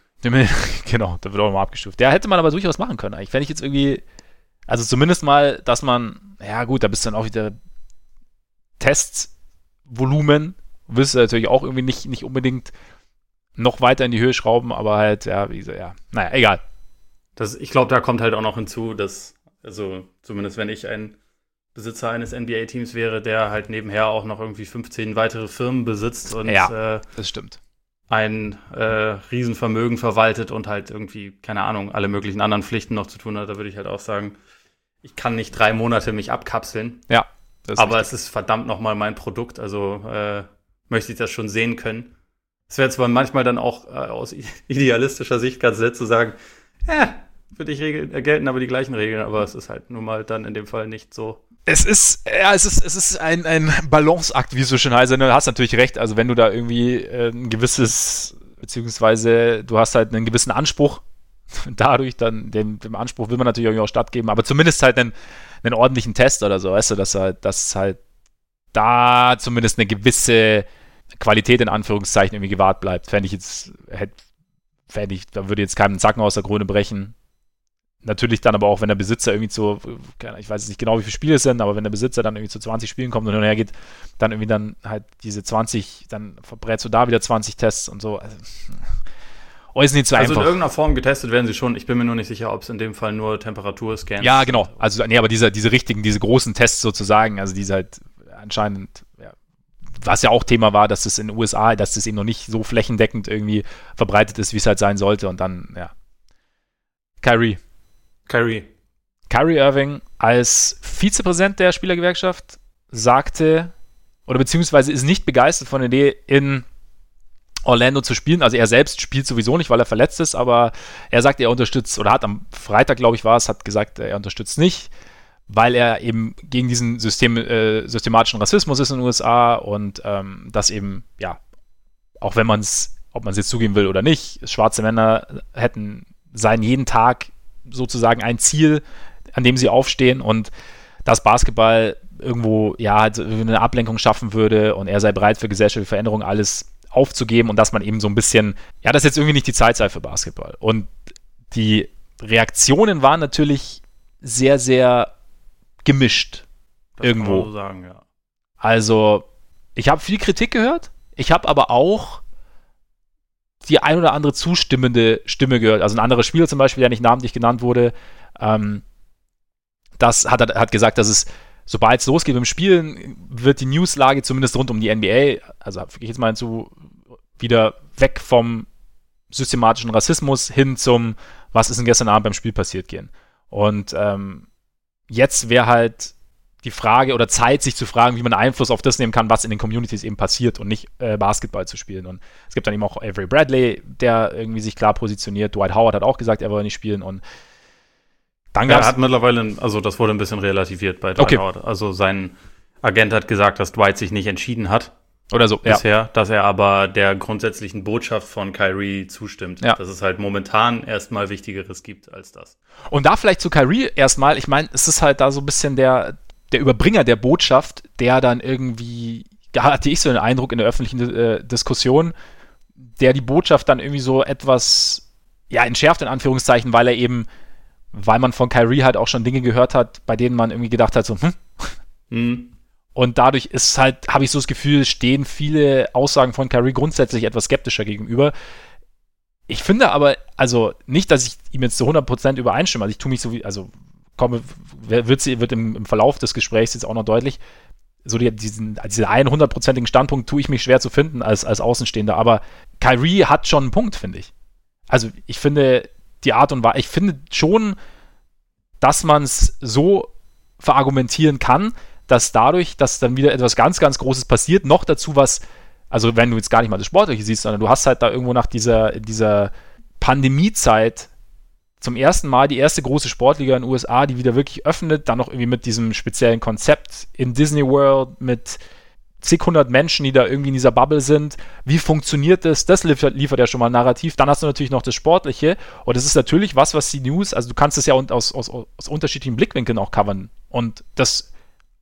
Genau, da wird auch mal abgestuft. Der hätte man aber durchaus machen können. Eigentlich, wenn ich jetzt irgendwie, also zumindest mal, dass man, ja gut, da bist du dann auch wieder Testvolumen, willst du natürlich auch irgendwie nicht, nicht unbedingt noch weiter in die Höhe schrauben, aber halt, ja, wie gesagt, ja, naja, egal. Das, ich glaube, da kommt halt auch noch hinzu, dass, also zumindest wenn ich ein Besitzer eines NBA-Teams wäre, der halt nebenher auch noch irgendwie 15 weitere Firmen besitzt und ja, äh, das stimmt. ein äh, Riesenvermögen verwaltet und halt irgendwie, keine Ahnung, alle möglichen anderen Pflichten noch zu tun hat, da würde ich halt auch sagen, ich kann nicht drei Monate mich abkapseln. Ja. aber richtig. es ist verdammt nochmal mein Produkt, also äh, möchte ich das schon sehen können. Es wäre zwar manchmal dann auch äh, aus (laughs) idealistischer Sicht ganz nett zu sagen, ja, für dich Regeln, äh, gelten aber die gleichen Regeln, aber es ist halt nun mal dann in dem Fall nicht so. Es ist, ja, es ist, es ist ein, ein Balanceakt, wie es so schön heißt. Du hast natürlich recht, also wenn du da irgendwie ein gewisses, beziehungsweise du hast halt einen gewissen Anspruch, (laughs) dadurch dann, dem, dem Anspruch will man natürlich irgendwie auch stattgeben, aber zumindest halt einen, einen ordentlichen Test oder so, weißt du, dass halt, dass halt da zumindest eine gewisse Qualität in Anführungszeichen irgendwie gewahrt bleibt. Fände ich jetzt, hätte, fände ich, da würde jetzt keinen Zacken aus der Krone brechen. Natürlich dann aber auch, wenn der Besitzer irgendwie zu, ich weiß nicht genau, wie viele Spiele es sind, aber wenn der Besitzer dann irgendwie zu 20 Spielen kommt und hin und her geht, dann irgendwie dann halt diese 20, dann verbrätst du da wieder 20 Tests und so. Also, oh, ist nicht so also einfach. in irgendeiner Form getestet werden sie schon. Ich bin mir nur nicht sicher, ob es in dem Fall nur Temperaturscans Ja, genau. Also, nee, aber diese, diese richtigen, diese großen Tests sozusagen, also diese halt anscheinend, ja, was ja auch Thema war, dass es in den USA, dass das eben noch nicht so flächendeckend irgendwie verbreitet ist, wie es halt sein sollte. Und dann, ja. Kyrie. Kyrie. Kyrie Irving als Vizepräsident der Spielergewerkschaft sagte, oder beziehungsweise ist nicht begeistert von der Idee, in Orlando zu spielen. Also er selbst spielt sowieso nicht, weil er verletzt ist, aber er sagt, er unterstützt, oder hat am Freitag, glaube ich, war es, hat gesagt, er unterstützt nicht weil er eben gegen diesen System, äh, systematischen Rassismus ist in den USA und ähm, das eben, ja, auch wenn man es, ob man es jetzt zugeben will oder nicht, schwarze Männer hätten, seien jeden Tag sozusagen ein Ziel, an dem sie aufstehen und dass Basketball irgendwo, ja, halt eine Ablenkung schaffen würde und er sei bereit für gesellschaftliche Veränderungen alles aufzugeben und dass man eben so ein bisschen, ja, das ist jetzt irgendwie nicht die Zeit sei für Basketball. Und die Reaktionen waren natürlich sehr, sehr gemischt. Das irgendwo. So sagen, ja. Also, ich habe viel Kritik gehört. Ich habe aber auch die ein oder andere zustimmende Stimme gehört. Also ein anderer Spieler zum Beispiel, der nicht namentlich genannt wurde, ähm, das hat, hat gesagt, dass es, sobald es losgeht mit dem Spielen, wird die Newslage zumindest rund um die NBA, also ich jetzt mal hinzu, wieder weg vom systematischen Rassismus hin zum, was ist denn gestern Abend beim Spiel passiert gehen. Und ähm, jetzt wäre halt die Frage oder Zeit, sich zu fragen, wie man Einfluss auf das nehmen kann, was in den Communities eben passiert und nicht äh, Basketball zu spielen. Und es gibt dann eben auch Avery Bradley, der irgendwie sich klar positioniert. Dwight Howard hat auch gesagt, er wolle nicht spielen und dann ja, er hat mittlerweile, also das wurde ein bisschen relativiert bei Dwight okay. Howard. Also sein Agent hat gesagt, dass Dwight sich nicht entschieden hat. Oder so, bisher, ja. dass er aber der grundsätzlichen Botschaft von Kyrie zustimmt, ja. dass es halt momentan erstmal Wichtigeres gibt als das. Und da vielleicht zu Kyrie erstmal, ich meine, es ist halt da so ein bisschen der, der Überbringer der Botschaft, der dann irgendwie, da hatte ich so den Eindruck in der öffentlichen äh, Diskussion, der die Botschaft dann irgendwie so etwas, ja, entschärft in Anführungszeichen, weil er eben, weil man von Kyrie halt auch schon Dinge gehört hat, bei denen man irgendwie gedacht hat, so, hm, mhm. Und dadurch ist halt, habe ich so das Gefühl, stehen viele Aussagen von Kyrie grundsätzlich etwas skeptischer gegenüber. Ich finde aber, also nicht, dass ich ihm jetzt zu 100% übereinstimme. Also ich tue mich so wie, also komme, wird, wird im, im, Verlauf des Gesprächs jetzt auch noch deutlich, so die, diesen, diesen 100%igen Standpunkt tue ich mich schwer zu finden als, als Außenstehender. Aber Kyrie hat schon einen Punkt, finde ich. Also ich finde die Art und Weise, ich finde schon, dass man es so verargumentieren kann, dass dadurch, dass dann wieder etwas ganz, ganz Großes passiert, noch dazu was, also wenn du jetzt gar nicht mal das Sportliche siehst, sondern du hast halt da irgendwo nach dieser, dieser Pandemiezeit zum ersten Mal die erste große Sportliga in den USA, die wieder wirklich öffnet, dann noch irgendwie mit diesem speziellen Konzept in Disney World, mit zig hundert Menschen, die da irgendwie in dieser Bubble sind. Wie funktioniert das? Das liefert, liefert ja schon mal ein Narrativ. Dann hast du natürlich noch das Sportliche. Und das ist natürlich was, was die News, also du kannst es ja aus, aus, aus unterschiedlichen Blickwinkeln auch covern. Und das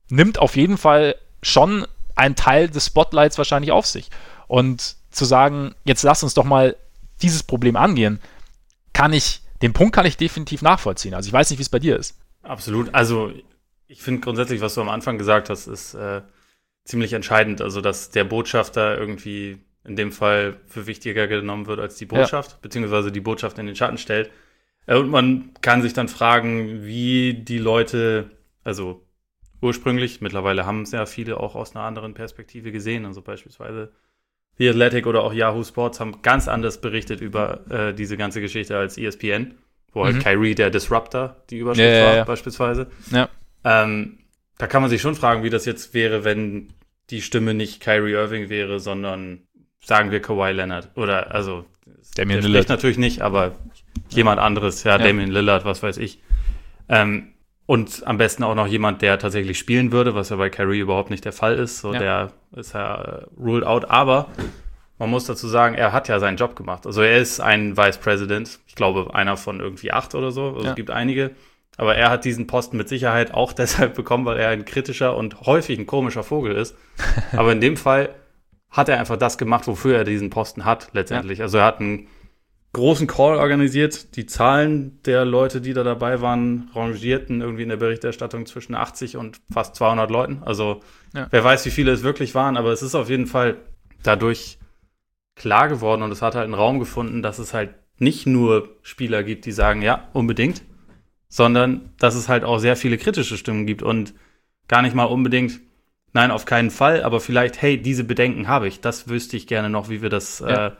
nimmt auf jeden Fall schon einen Teil des Spotlights wahrscheinlich auf sich. Und zu sagen, jetzt lass uns doch mal dieses Problem angehen, kann ich, den Punkt kann ich definitiv nachvollziehen. Also ich weiß nicht, wie es bei dir ist. Absolut. Also ich finde grundsätzlich, was du am Anfang gesagt hast, ist äh, ziemlich entscheidend. Also, dass der Botschafter irgendwie in dem Fall für wichtiger genommen wird als die Botschaft, ja. beziehungsweise die Botschaft in den Schatten stellt. Äh, und man kann sich dann fragen, wie die Leute, also ursprünglich, mittlerweile haben es ja viele auch aus einer anderen Perspektive gesehen, also beispielsweise The Athletic oder auch Yahoo Sports haben ganz anders berichtet über äh, diese ganze Geschichte als ESPN, wo halt mhm. Kyrie der Disruptor die Überschrift ja, ja, war, beispielsweise. Ja. Ähm, da kann man sich schon fragen, wie das jetzt wäre, wenn die Stimme nicht Kyrie Irving wäre, sondern sagen wir Kawhi Leonard. Oder also Damian der Lillard. natürlich nicht, aber jemand anderes, ja, ja, Damian Lillard, was weiß ich. Ähm, und am besten auch noch jemand, der tatsächlich spielen würde, was ja bei Kyrie überhaupt nicht der Fall ist. So, ja. der ist ja äh, ruled out. Aber man muss dazu sagen, er hat ja seinen Job gemacht. Also er ist ein Vice President. Ich glaube, einer von irgendwie acht oder so. Also ja. es gibt einige. Aber er hat diesen Posten mit Sicherheit auch (laughs) deshalb bekommen, weil er ein kritischer und häufig ein komischer Vogel ist. (laughs) Aber in dem Fall hat er einfach das gemacht, wofür er diesen Posten hat, letztendlich. Ja. Also er hat einen großen Call organisiert. Die Zahlen der Leute, die da dabei waren, rangierten irgendwie in der Berichterstattung zwischen 80 und fast 200 Leuten. Also ja. wer weiß, wie viele es wirklich waren, aber es ist auf jeden Fall dadurch klar geworden und es hat halt einen Raum gefunden, dass es halt nicht nur Spieler gibt, die sagen, ja, unbedingt, sondern dass es halt auch sehr viele kritische Stimmen gibt und gar nicht mal unbedingt, nein, auf keinen Fall, aber vielleicht, hey, diese Bedenken habe ich, das wüsste ich gerne noch, wie wir das, ja. äh,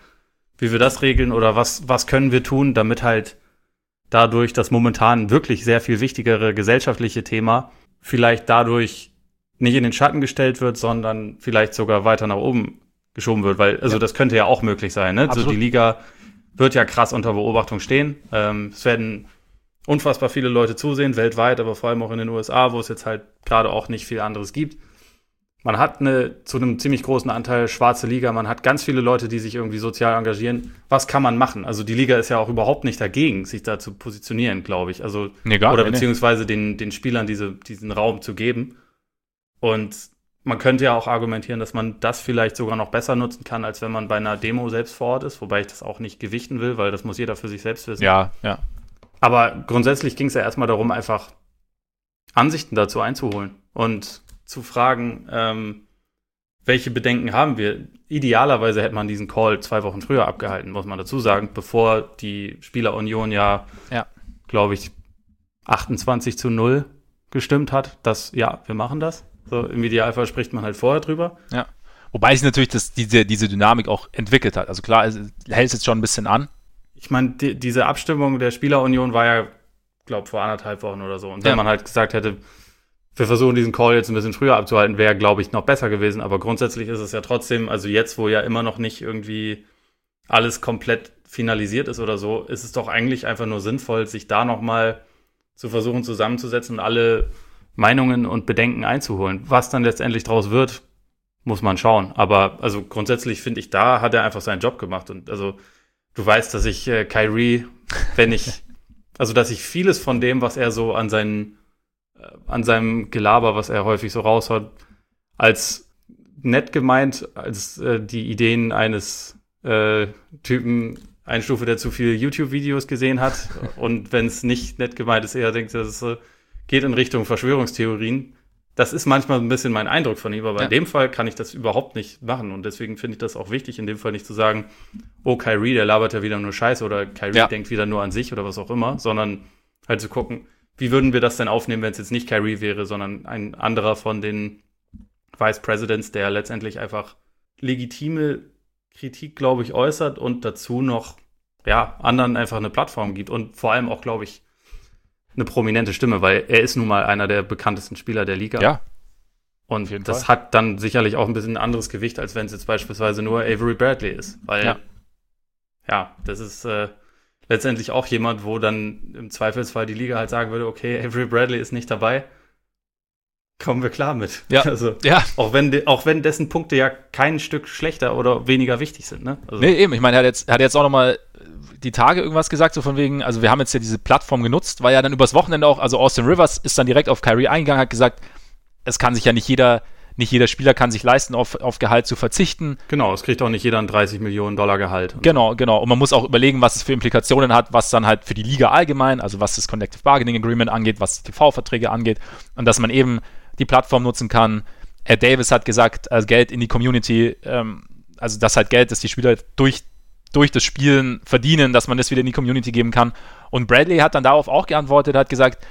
wie wir das regeln oder was, was können wir tun, damit halt dadurch das momentan wirklich sehr viel wichtigere gesellschaftliche Thema vielleicht dadurch nicht in den Schatten gestellt wird, sondern vielleicht sogar weiter nach oben geschoben wird, weil, also ja. das könnte ja auch möglich sein, ne? Absolut. So die Liga wird ja krass unter Beobachtung stehen. Ähm, es werden unfassbar viele Leute zusehen, weltweit, aber vor allem auch in den USA, wo es jetzt halt gerade auch nicht viel anderes gibt. Man hat eine, zu einem ziemlich großen Anteil schwarze Liga, man hat ganz viele Leute, die sich irgendwie sozial engagieren. Was kann man machen? Also die Liga ist ja auch überhaupt nicht dagegen, sich da zu positionieren, glaube ich. Also, nee, oder nee, beziehungsweise den, den Spielern diese, diesen Raum zu geben. Und man könnte ja auch argumentieren, dass man das vielleicht sogar noch besser nutzen kann, als wenn man bei einer Demo selbst vor Ort ist, wobei ich das auch nicht gewichten will, weil das muss jeder für sich selbst wissen. Ja, ja. Aber grundsätzlich ging es ja erstmal darum, einfach Ansichten dazu einzuholen und zu fragen, ähm, welche Bedenken haben wir? Idealerweise hätte man diesen Call zwei Wochen früher abgehalten, muss man dazu sagen, bevor die Spielerunion ja, ja. glaube ich, 28 zu 0 gestimmt hat, dass ja, wir machen das. So, Im Idealfall spricht man halt vorher drüber. Ja. Wobei sich natürlich das, diese, diese Dynamik auch entwickelt hat. Also klar, es hält es jetzt schon ein bisschen an, ich meine, die, diese Abstimmung der Spielerunion war ja, glaube vor anderthalb Wochen oder so. Und wenn ja. man halt gesagt hätte, wir versuchen diesen Call jetzt ein bisschen früher abzuhalten, wäre, glaube ich, noch besser gewesen. Aber grundsätzlich ist es ja trotzdem, also jetzt, wo ja immer noch nicht irgendwie alles komplett finalisiert ist oder so, ist es doch eigentlich einfach nur sinnvoll, sich da nochmal zu versuchen zusammenzusetzen und alle Meinungen und Bedenken einzuholen. Was dann letztendlich draus wird, muss man schauen. Aber also grundsätzlich finde ich, da hat er einfach seinen Job gemacht. Und also du weißt, dass ich äh, Kyrie, wenn ich, (laughs) also dass ich vieles von dem, was er so an seinen, an seinem Gelaber, was er häufig so raushaut, als nett gemeint, als äh, die Ideen eines äh, Typen einstufe, der zu viele YouTube-Videos gesehen hat. (laughs) Und wenn es nicht nett gemeint ist, eher denkt, dass es äh, geht in Richtung Verschwörungstheorien das ist manchmal ein bisschen mein Eindruck von ihm, aber ja. in dem Fall kann ich das überhaupt nicht machen und deswegen finde ich das auch wichtig, in dem Fall nicht zu sagen, oh, Kyrie, der labert ja wieder nur Scheiße oder Kyrie ja. denkt wieder nur an sich oder was auch immer, sondern halt zu gucken, wie würden wir das denn aufnehmen, wenn es jetzt nicht Kyrie wäre, sondern ein anderer von den Vice Presidents, der letztendlich einfach legitime Kritik, glaube ich, äußert und dazu noch, ja, anderen einfach eine Plattform gibt und vor allem auch, glaube ich, eine prominente Stimme, weil er ist nun mal einer der bekanntesten Spieler der Liga. Ja. Und das Fall. hat dann sicherlich auch ein bisschen ein anderes Gewicht, als wenn es jetzt beispielsweise nur Avery Bradley ist. Weil, ja, ja das ist äh, letztendlich auch jemand, wo dann im Zweifelsfall die Liga halt sagen würde, okay, Avery Bradley ist nicht dabei. kommen wir klar mit. Ja. (laughs) Also, ja. Auch wenn, auch wenn dessen Punkte ja kein Stück schlechter oder weniger wichtig sind, ne? Also. Nee, eben. Ich meine, er hat jetzt, er hat jetzt auch nochmal die Tage irgendwas gesagt, so von wegen, also wir haben jetzt ja diese Plattform genutzt, weil ja dann übers Wochenende auch, also Austin Rivers ist dann direkt auf Kyrie eingegangen, hat gesagt, es kann sich ja nicht jeder, nicht jeder Spieler kann sich leisten, auf, auf Gehalt zu verzichten. Genau, es kriegt auch nicht jeder ein 30 Millionen Dollar Gehalt. Genau, genau. Und man muss auch überlegen, was es für Implikationen hat, was dann halt für die Liga allgemein, also was das Collective Bargaining Agreement angeht, was TV-Verträge angeht und dass man eben die Plattform nutzen kann. Ed Davis hat gesagt, also Geld in die Community, ähm, also das halt Geld, das die Spieler durch durch das Spielen verdienen, dass man das wieder in die Community geben kann. Und Bradley hat dann darauf auch geantwortet, hat gesagt,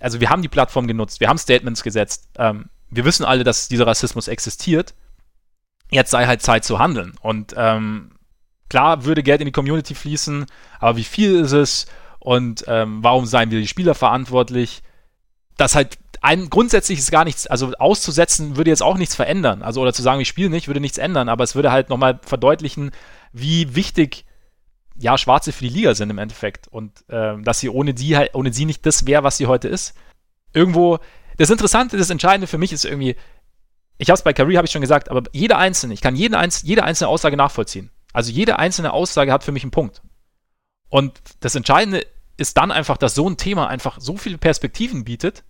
also wir haben die Plattform genutzt, wir haben Statements gesetzt, ähm, wir wissen alle, dass dieser Rassismus existiert. Jetzt sei halt Zeit zu handeln. Und ähm, klar würde Geld in die Community fließen, aber wie viel ist es und ähm, warum seien wir die Spieler verantwortlich? Das halt ein grundsätzlich ist gar nichts, also auszusetzen würde jetzt auch nichts verändern. Also oder zu sagen, ich spiele nicht, würde nichts ändern, aber es würde halt nochmal verdeutlichen, wie wichtig ja, Schwarze für die Liga sind im Endeffekt. Und äh, dass sie ohne die halt, ohne sie nicht das wäre, was sie heute ist. Irgendwo, das Interessante, das Entscheidende für mich ist irgendwie, ich habe es bei Kyrie, habe ich schon gesagt, aber jede einzelne, ich kann jede, einz jede einzelne Aussage nachvollziehen. Also jede einzelne Aussage hat für mich einen Punkt. Und das Entscheidende ist dann einfach, dass so ein Thema einfach so viele Perspektiven bietet,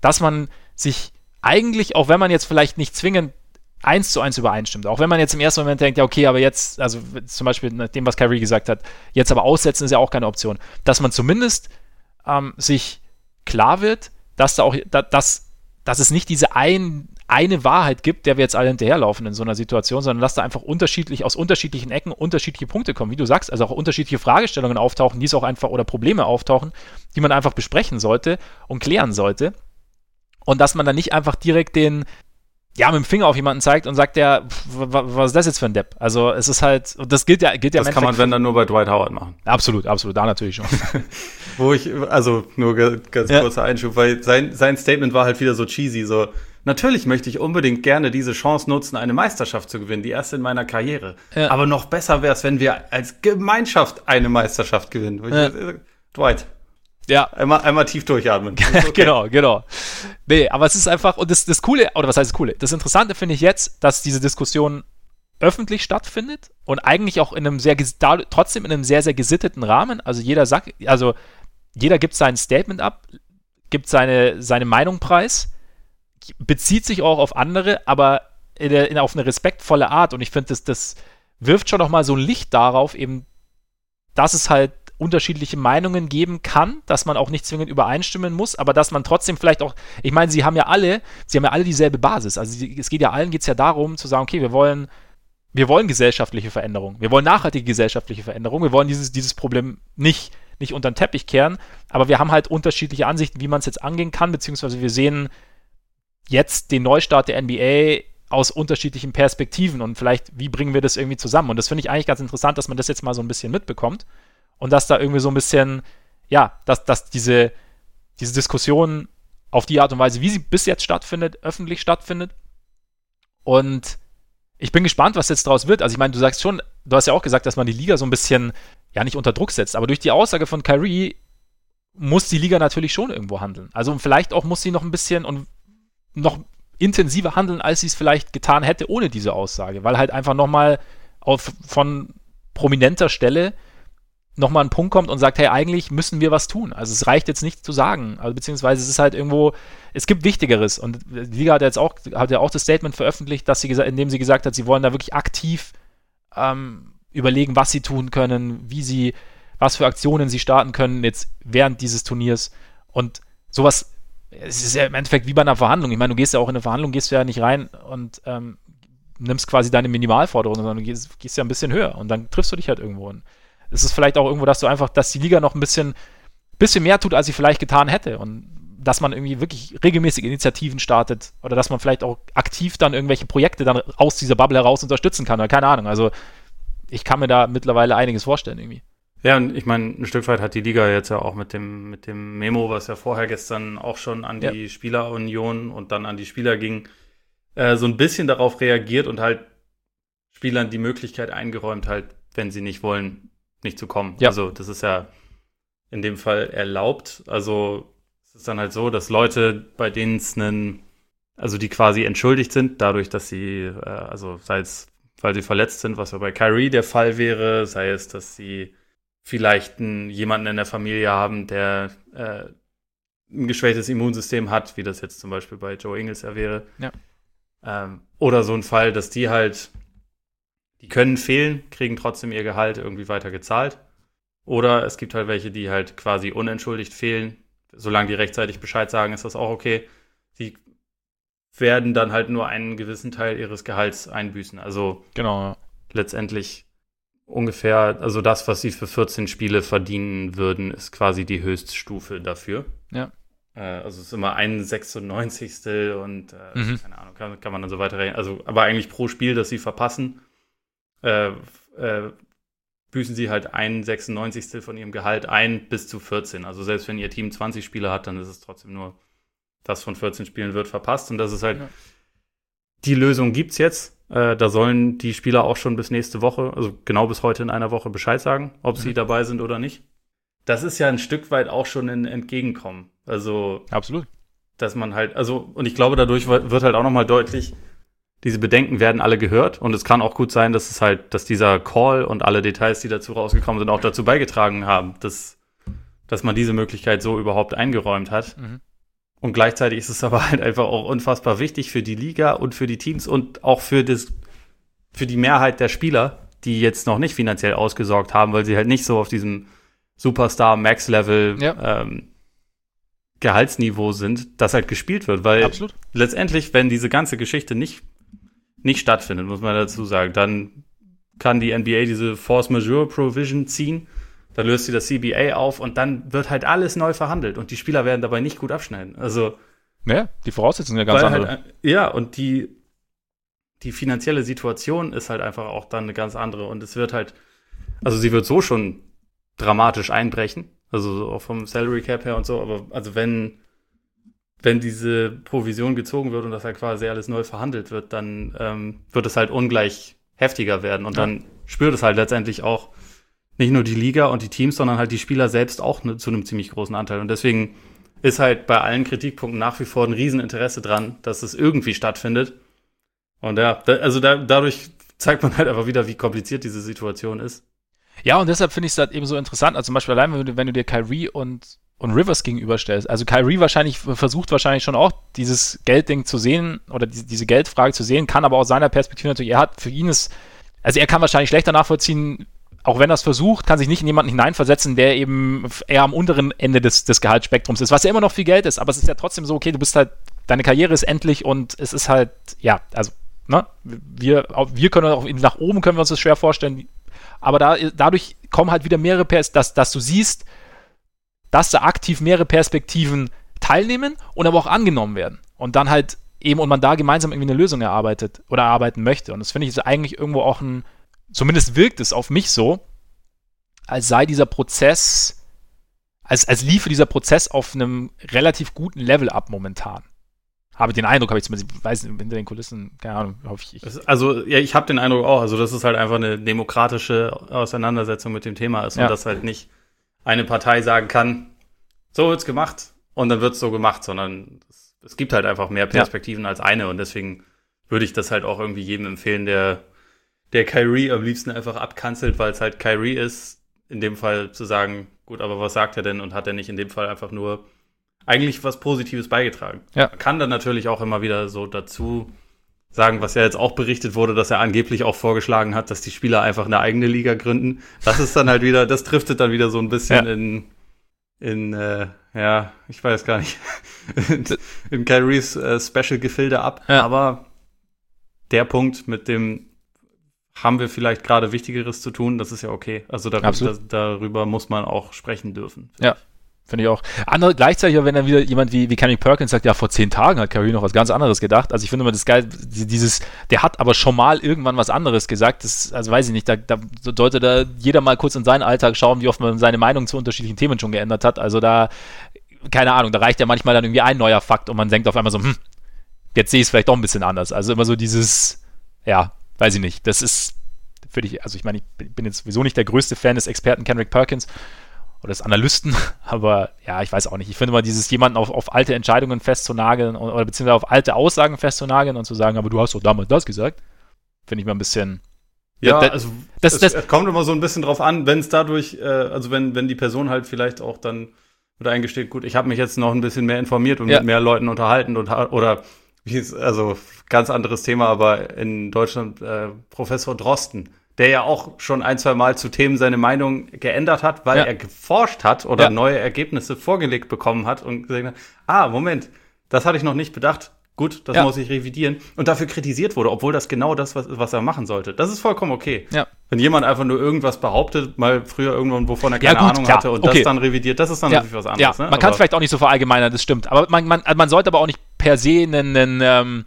dass man sich eigentlich, auch wenn man jetzt vielleicht nicht zwingend eins zu eins übereinstimmt. Auch wenn man jetzt im ersten Moment denkt, ja, okay, aber jetzt, also zum Beispiel nach dem, was Kyrie gesagt hat, jetzt aber aussetzen ist ja auch keine Option. Dass man zumindest ähm, sich klar wird, dass da auch, da, dass, dass es nicht diese ein, eine Wahrheit gibt, der wir jetzt alle hinterherlaufen in so einer Situation, sondern dass da einfach unterschiedlich, aus unterschiedlichen Ecken unterschiedliche Punkte kommen, wie du sagst, also auch unterschiedliche Fragestellungen auftauchen, die es auch einfach, oder Probleme auftauchen, die man einfach besprechen sollte und klären sollte. Und dass man dann nicht einfach direkt den, ja, mit dem Finger auf jemanden zeigt und sagt der, was ist das jetzt für ein Depp? Also es ist halt, das gilt ja, gilt ja. Das kann man, wenn dann nur bei Dwight Howard machen. Absolut, absolut, da natürlich schon. (laughs) Wo ich, also nur ganz ja. kurzer Einschub, weil sein, sein Statement war halt wieder so cheesy, so, natürlich möchte ich unbedingt gerne diese Chance nutzen, eine Meisterschaft zu gewinnen, die erste in meiner Karriere. Ja. Aber noch besser wäre es, wenn wir als Gemeinschaft eine Meisterschaft gewinnen. Ja. Dwight, ja. Einmal, einmal tief durchatmen. (laughs) Okay. genau, genau. Nee, aber es ist einfach, und das, das Coole, oder was heißt das Coole? Das Interessante finde ich jetzt, dass diese Diskussion öffentlich stattfindet und eigentlich auch in einem sehr, trotzdem in einem sehr, sehr gesitteten Rahmen. Also jeder sagt, also jeder gibt sein Statement ab, gibt seine, seine Meinung preis, bezieht sich auch auf andere, aber in in, auf eine respektvolle Art. Und ich finde, das, das wirft schon nochmal so ein Licht darauf, eben, dass es halt unterschiedliche Meinungen geben kann, dass man auch nicht zwingend übereinstimmen muss, aber dass man trotzdem vielleicht auch, ich meine, sie haben ja alle, sie haben ja alle dieselbe Basis. Also es geht ja allen geht es ja darum zu sagen, okay, wir wollen, wir wollen gesellschaftliche Veränderung, wir wollen nachhaltige gesellschaftliche Veränderung, wir wollen dieses, dieses Problem nicht, nicht unter den Teppich kehren, aber wir haben halt unterschiedliche Ansichten, wie man es jetzt angehen kann, beziehungsweise wir sehen jetzt den Neustart der NBA aus unterschiedlichen Perspektiven. Und vielleicht, wie bringen wir das irgendwie zusammen? Und das finde ich eigentlich ganz interessant, dass man das jetzt mal so ein bisschen mitbekommt und dass da irgendwie so ein bisschen, ja, dass, dass diese, diese Diskussion auf die Art und Weise, wie sie bis jetzt stattfindet, öffentlich stattfindet. Und ich bin gespannt, was jetzt daraus wird. Also ich meine, du sagst schon, du hast ja auch gesagt, dass man die Liga so ein bisschen, ja, nicht unter Druck setzt, aber durch die Aussage von Kyrie muss die Liga natürlich schon irgendwo handeln. Also vielleicht auch muss sie noch ein bisschen und noch intensiver handeln, als sie es vielleicht getan hätte ohne diese Aussage, weil halt einfach nochmal von prominenter Stelle nochmal ein Punkt kommt und sagt, hey, eigentlich müssen wir was tun. Also es reicht jetzt nicht zu sagen. Also beziehungsweise es ist halt irgendwo, es gibt Wichtigeres. Und die Liga hat jetzt auch, hat ja auch das Statement veröffentlicht, dass sie in dem sie gesagt hat, sie wollen da wirklich aktiv ähm, überlegen, was sie tun können, wie sie, was für Aktionen sie starten können jetzt während dieses Turniers. Und sowas, es ist ja im Endeffekt wie bei einer Verhandlung. Ich meine, du gehst ja auch in eine Verhandlung, gehst ja nicht rein und ähm, nimmst quasi deine Minimalforderung, sondern du gehst, gehst ja ein bisschen höher und dann triffst du dich halt irgendwo. Und ist es vielleicht auch irgendwo, dass du einfach, dass die Liga noch ein bisschen, bisschen mehr tut, als sie vielleicht getan hätte. Und dass man irgendwie wirklich regelmäßig Initiativen startet oder dass man vielleicht auch aktiv dann irgendwelche Projekte dann aus dieser Bubble heraus unterstützen kann oder keine Ahnung. Also ich kann mir da mittlerweile einiges vorstellen irgendwie. Ja, und ich meine, ein Stück weit hat die Liga jetzt ja auch mit dem, mit dem Memo, was ja vorher gestern auch schon an die ja. Spielerunion und dann an die Spieler ging, äh, so ein bisschen darauf reagiert und halt Spielern die Möglichkeit eingeräumt, halt, wenn sie nicht wollen, nicht zu kommen. Ja. Also das ist ja in dem Fall erlaubt. Also es ist dann halt so, dass Leute, bei denen es einen also die quasi entschuldigt sind, dadurch, dass sie, äh, also sei es, weil sie verletzt sind, was ja bei Kyrie der Fall wäre, sei es, dass sie vielleicht einen, jemanden in der Familie haben, der äh, ein geschwächtes Immunsystem hat, wie das jetzt zum Beispiel bei Joe Ingles ja wäre. Ja. Ähm, oder so ein Fall, dass die halt, die können fehlen, kriegen trotzdem ihr Gehalt irgendwie weiter gezahlt. Oder es gibt halt welche, die halt quasi unentschuldigt fehlen. Solange die rechtzeitig Bescheid sagen, ist das auch okay. Die werden dann halt nur einen gewissen Teil ihres Gehalts einbüßen. Also genau. Ja. letztendlich ungefähr, also das, was sie für 14 Spiele verdienen würden, ist quasi die Höchststufe dafür. Ja. Äh, also es ist immer ein 96. und äh, Mhm. keine Ahnung, kann, kann man dann so weiter reden. Also, aber eigentlich pro Spiel, das sie verpassen, äh, äh, büßen sie halt ein 96. von ihrem Gehalt ein bis zu 14. Also selbst wenn ihr Team 20 Spiele hat, dann ist es trotzdem nur das von 14 Spielen wird verpasst. Und das ist halt, Ja. die Lösung gibt's jetzt. Äh, da sollen die Spieler auch schon bis nächste Woche, also genau bis heute in einer Woche Bescheid sagen, ob sie Mhm. dabei sind oder nicht. Das ist ja ein Stück weit auch schon ein Entgegenkommen. Also Absolut. dass man halt, also, und ich glaube, dadurch wird wird halt auch nochmal deutlich, diese Bedenken werden alle gehört und es kann auch gut sein, dass es halt, dass dieser Call und alle Details, die dazu rausgekommen sind, auch dazu beigetragen haben, dass, dass man diese Möglichkeit so überhaupt eingeräumt hat. Mhm. Und gleichzeitig ist es aber halt einfach auch unfassbar wichtig für die Liga und für die Teams und auch für das, für die Mehrheit der Spieler, die jetzt noch nicht finanziell ausgesorgt haben, weil sie halt nicht so auf diesem Superstar Max Level Ja. ähm, Gehaltsniveau sind, dass halt gespielt wird, weil Absolut. letztendlich, wenn diese ganze Geschichte nicht, nicht stattfindet, muss man dazu sagen, dann kann die NBA diese Force Majeure Provision ziehen, dann löst sie das CBA auf und dann wird halt alles neu verhandelt und die Spieler werden dabei nicht gut abschneiden. Also, Ja, die Voraussetzungen sind ja ganz andere. halt, äh, ja, und die, die finanzielle Situation ist halt einfach auch dann eine ganz andere und es wird halt, also sie wird so schon dramatisch einbrechen, also so auch vom Salary Cap her und so, aber also wenn, wenn diese Provision gezogen wird und das halt quasi alles neu verhandelt wird, dann ähm, wird es halt ungleich heftiger werden und Ja. dann spürt es halt letztendlich auch nicht nur die Liga und die Teams, sondern halt die Spieler selbst auch ne, zu einem ziemlich großen Anteil. Und deswegen ist halt bei allen Kritikpunkten nach wie vor ein Rieseninteresse dran, dass es irgendwie stattfindet. Und ja, da, also da, dadurch zeigt man halt einfach wieder, wie kompliziert diese Situation ist. Ja, und deshalb finde ich es halt eben so interessant. Also zum Beispiel allein, wenn du, wenn du dir Kyrie und, und Rivers gegenüberstellst. Also Kyrie wahrscheinlich versucht wahrscheinlich schon auch dieses Geldding zu sehen oder die, diese Geldfrage zu sehen, kann aber aus seiner Perspektive natürlich, er hat für ihn ist, also er kann wahrscheinlich schlechter nachvollziehen, auch wenn er es versucht, kann sich nicht in jemanden hineinversetzen, der eben eher am unteren Ende des, des Gehaltsspektrums ist, was ja immer noch viel Geld ist, aber es ist ja trotzdem so, okay, du bist halt, deine Karriere ist endlich und es ist halt, ja, also, ne, wir, wir können auch nach oben können wir uns das schwer vorstellen, aber da, dadurch kommen halt wieder mehrere Pers dass, dass du siehst, dass da aktiv mehrere Perspektiven teilnehmen und aber auch angenommen werden. Und dann halt eben, und man da gemeinsam irgendwie eine Lösung erarbeitet oder erarbeiten möchte. Und das finde ich ist eigentlich irgendwo auch ein, zumindest wirkt es auf mich so, als sei dieser Prozess, als, als liefe dieser Prozess auf einem relativ guten Level ab momentan. Habe den Eindruck, habe ich zumindest, ich weiß nicht, hinter den Kulissen, keine Ahnung, hoffe ich. Also, ja, ich habe den Eindruck auch, also dass es halt einfach eine demokratische Auseinandersetzung mit dem Thema ist Ja. und dass halt nicht eine Partei sagen kann, so wird's gemacht und dann wird's so gemacht, sondern es, es gibt halt einfach mehr Perspektiven als eine und deswegen würde ich das halt auch irgendwie jedem empfehlen, der der Kyrie am liebsten einfach abkanzelt, weil es halt Kyrie ist, in dem Fall zu sagen, gut, aber was sagt er denn und hat er nicht in dem Fall einfach nur eigentlich was Positives beigetragen? Ja. Man kann dann natürlich auch immer wieder so dazu sagen, was ja jetzt auch berichtet wurde, dass er angeblich auch vorgeschlagen hat, dass die Spieler einfach eine eigene Liga gründen. Das ist dann halt wieder, das driftet dann wieder so ein bisschen Ja. in, in äh, ja, ich weiß gar nicht, in, (laughs) in Kyries äh, Special-Gefilde ab. Ja. Aber der Punkt mit dem haben wir vielleicht gerade Wichtigeres zu tun, das ist ja okay. Also darüber, da, darüber muss man auch sprechen dürfen. Ja. Finde ich auch. Andere, gleichzeitig, wenn dann wieder jemand wie, wie Kenny Perkins sagt, ja, vor zehn Tagen hat Kyrie noch was ganz anderes gedacht. Also ich finde immer das geil, die- dieses, der hat aber schon mal irgendwann was anderes gesagt. Das, also weiß ich nicht, da, da sollte da jeder mal kurz in seinen Alltag schauen, wie oft man seine Meinung zu unterschiedlichen Themen schon geändert hat. Also da, keine Ahnung, da reicht ja manchmal dann irgendwie ein neuer Fakt und man denkt auf einmal so, hm, jetzt sehe ich es vielleicht doch ein bisschen anders. Also immer so dieses, ja, weiß ich nicht. Das ist, für dich, also ich meine, ich bin jetzt sowieso nicht der größte Fan des Experten Kendrick Perkins oder des Analysten, (laughs) aber ja, ich weiß auch nicht. Ich finde mal dieses jemanden auf, auf alte Entscheidungen festzunageln oder beziehungsweise auf alte Aussagen festzunageln und zu sagen, aber du hast doch damals das gesagt, finde ich mal ein bisschen. Ja, das, also das, das, das kommt immer so ein bisschen drauf an, wenn es dadurch, äh, also wenn, wenn die Person halt vielleicht auch dann wird eingesteht, gut, ich habe mich jetzt noch ein bisschen mehr informiert und ja. mit mehr Leuten unterhalten und oder wie ist, also ganz anderes Thema, aber in Deutschland äh, Professor Drosten, der ja auch schon ein, zwei Mal zu Themen seine Meinung geändert hat, weil ja. er geforscht hat oder ja. neue Ergebnisse vorgelegt bekommen hat und gesagt hat, ah, Moment, das hatte ich noch nicht bedacht. Gut, das ja. muss ich revidieren. Und dafür kritisiert wurde, obwohl das genau das was, was er machen sollte. Das ist vollkommen okay. Wenn jemand einfach nur irgendwas behauptet, mal früher irgendwann, wovon er keine gut, Ahnung klar. hatte und okay. das dann revidiert, das ist dann natürlich was anderes. Ja, ne? man kann es vielleicht auch nicht so verallgemeinern, das stimmt. Aber man, man, man sollte aber auch nicht per se einen, einen, ähm,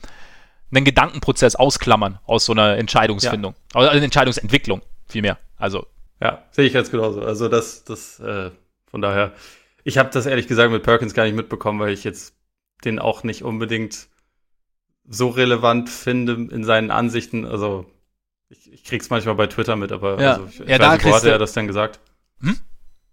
einen Gedankenprozess ausklammern aus so einer Entscheidungsfindung. Ja. Also eine Entscheidungsentwicklung, vielmehr. Also. Ja, sehe ich ganz genauso. Also das, das, äh, von daher, ich habe das ehrlich gesagt mit Perkins gar nicht mitbekommen, weil ich jetzt den auch nicht unbedingt so relevant finde in seinen Ansichten. Also ich, ich krieg's manchmal bei Twitter mit, aber ja. also ich, ja, weiß nicht, wo hat er das denn gesagt? Hm?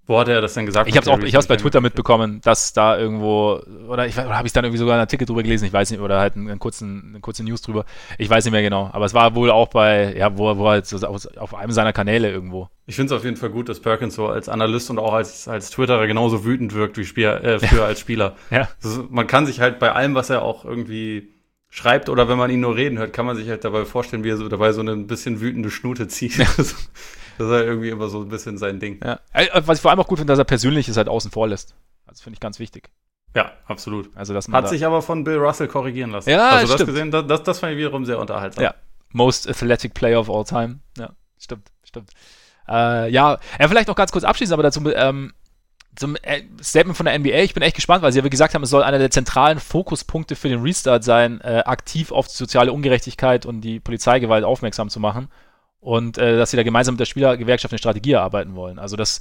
Wo hat er das denn gesagt? Ich habe auch, ich habe es bei Twitter mitbekommen, dass da irgendwo oder ich oder habe ich dann irgendwie sogar einen Artikel drüber gelesen, ich weiß nicht oder halt einen, einen kurzen eine kurze News drüber. Ich weiß nicht mehr genau, aber es war wohl auch bei ja, wo, wo halt so auf, auf einem seiner Kanäle irgendwo. Ich finde es auf jeden Fall gut, dass Perkins so als Analyst und auch als als Twitterer genauso wütend wirkt wie Spieler, äh, (laughs) früher als Spieler. ja. Also man kann sich halt bei allem, was er auch irgendwie schreibt oder wenn man ihn nur reden hört, kann man sich halt dabei vorstellen, wie er so dabei so eine ein bisschen wütende Schnute zieht. (laughs) (laughs) das ist halt irgendwie immer so ein bisschen sein Ding. Ja. Äh, was ich vor allem auch gut finde, dass er Persönliches halt außen vor lässt. Das finde ich ganz wichtig. Ja, absolut. Also, dass man Hat sich aber von Bill Russell korrigieren lassen. Ja, also das stimmt. gesehen, das, das, das fand ich wiederum sehr unterhaltsam. Ja, most athletic player of all time. Ja, stimmt, stimmt. Äh, ja, ja, vielleicht noch ganz kurz abschließen, aber dazu, ähm, zum äh, Statement von der NBA, ich bin echt gespannt, weil sie ja wie gesagt haben, es soll einer der zentralen Fokuspunkte für den Restart sein, äh, aktiv auf die soziale Ungerechtigkeit und die Polizeigewalt aufmerksam zu machen und äh, dass sie da gemeinsam mit der Spielergewerkschaft eine Strategie erarbeiten wollen. Also das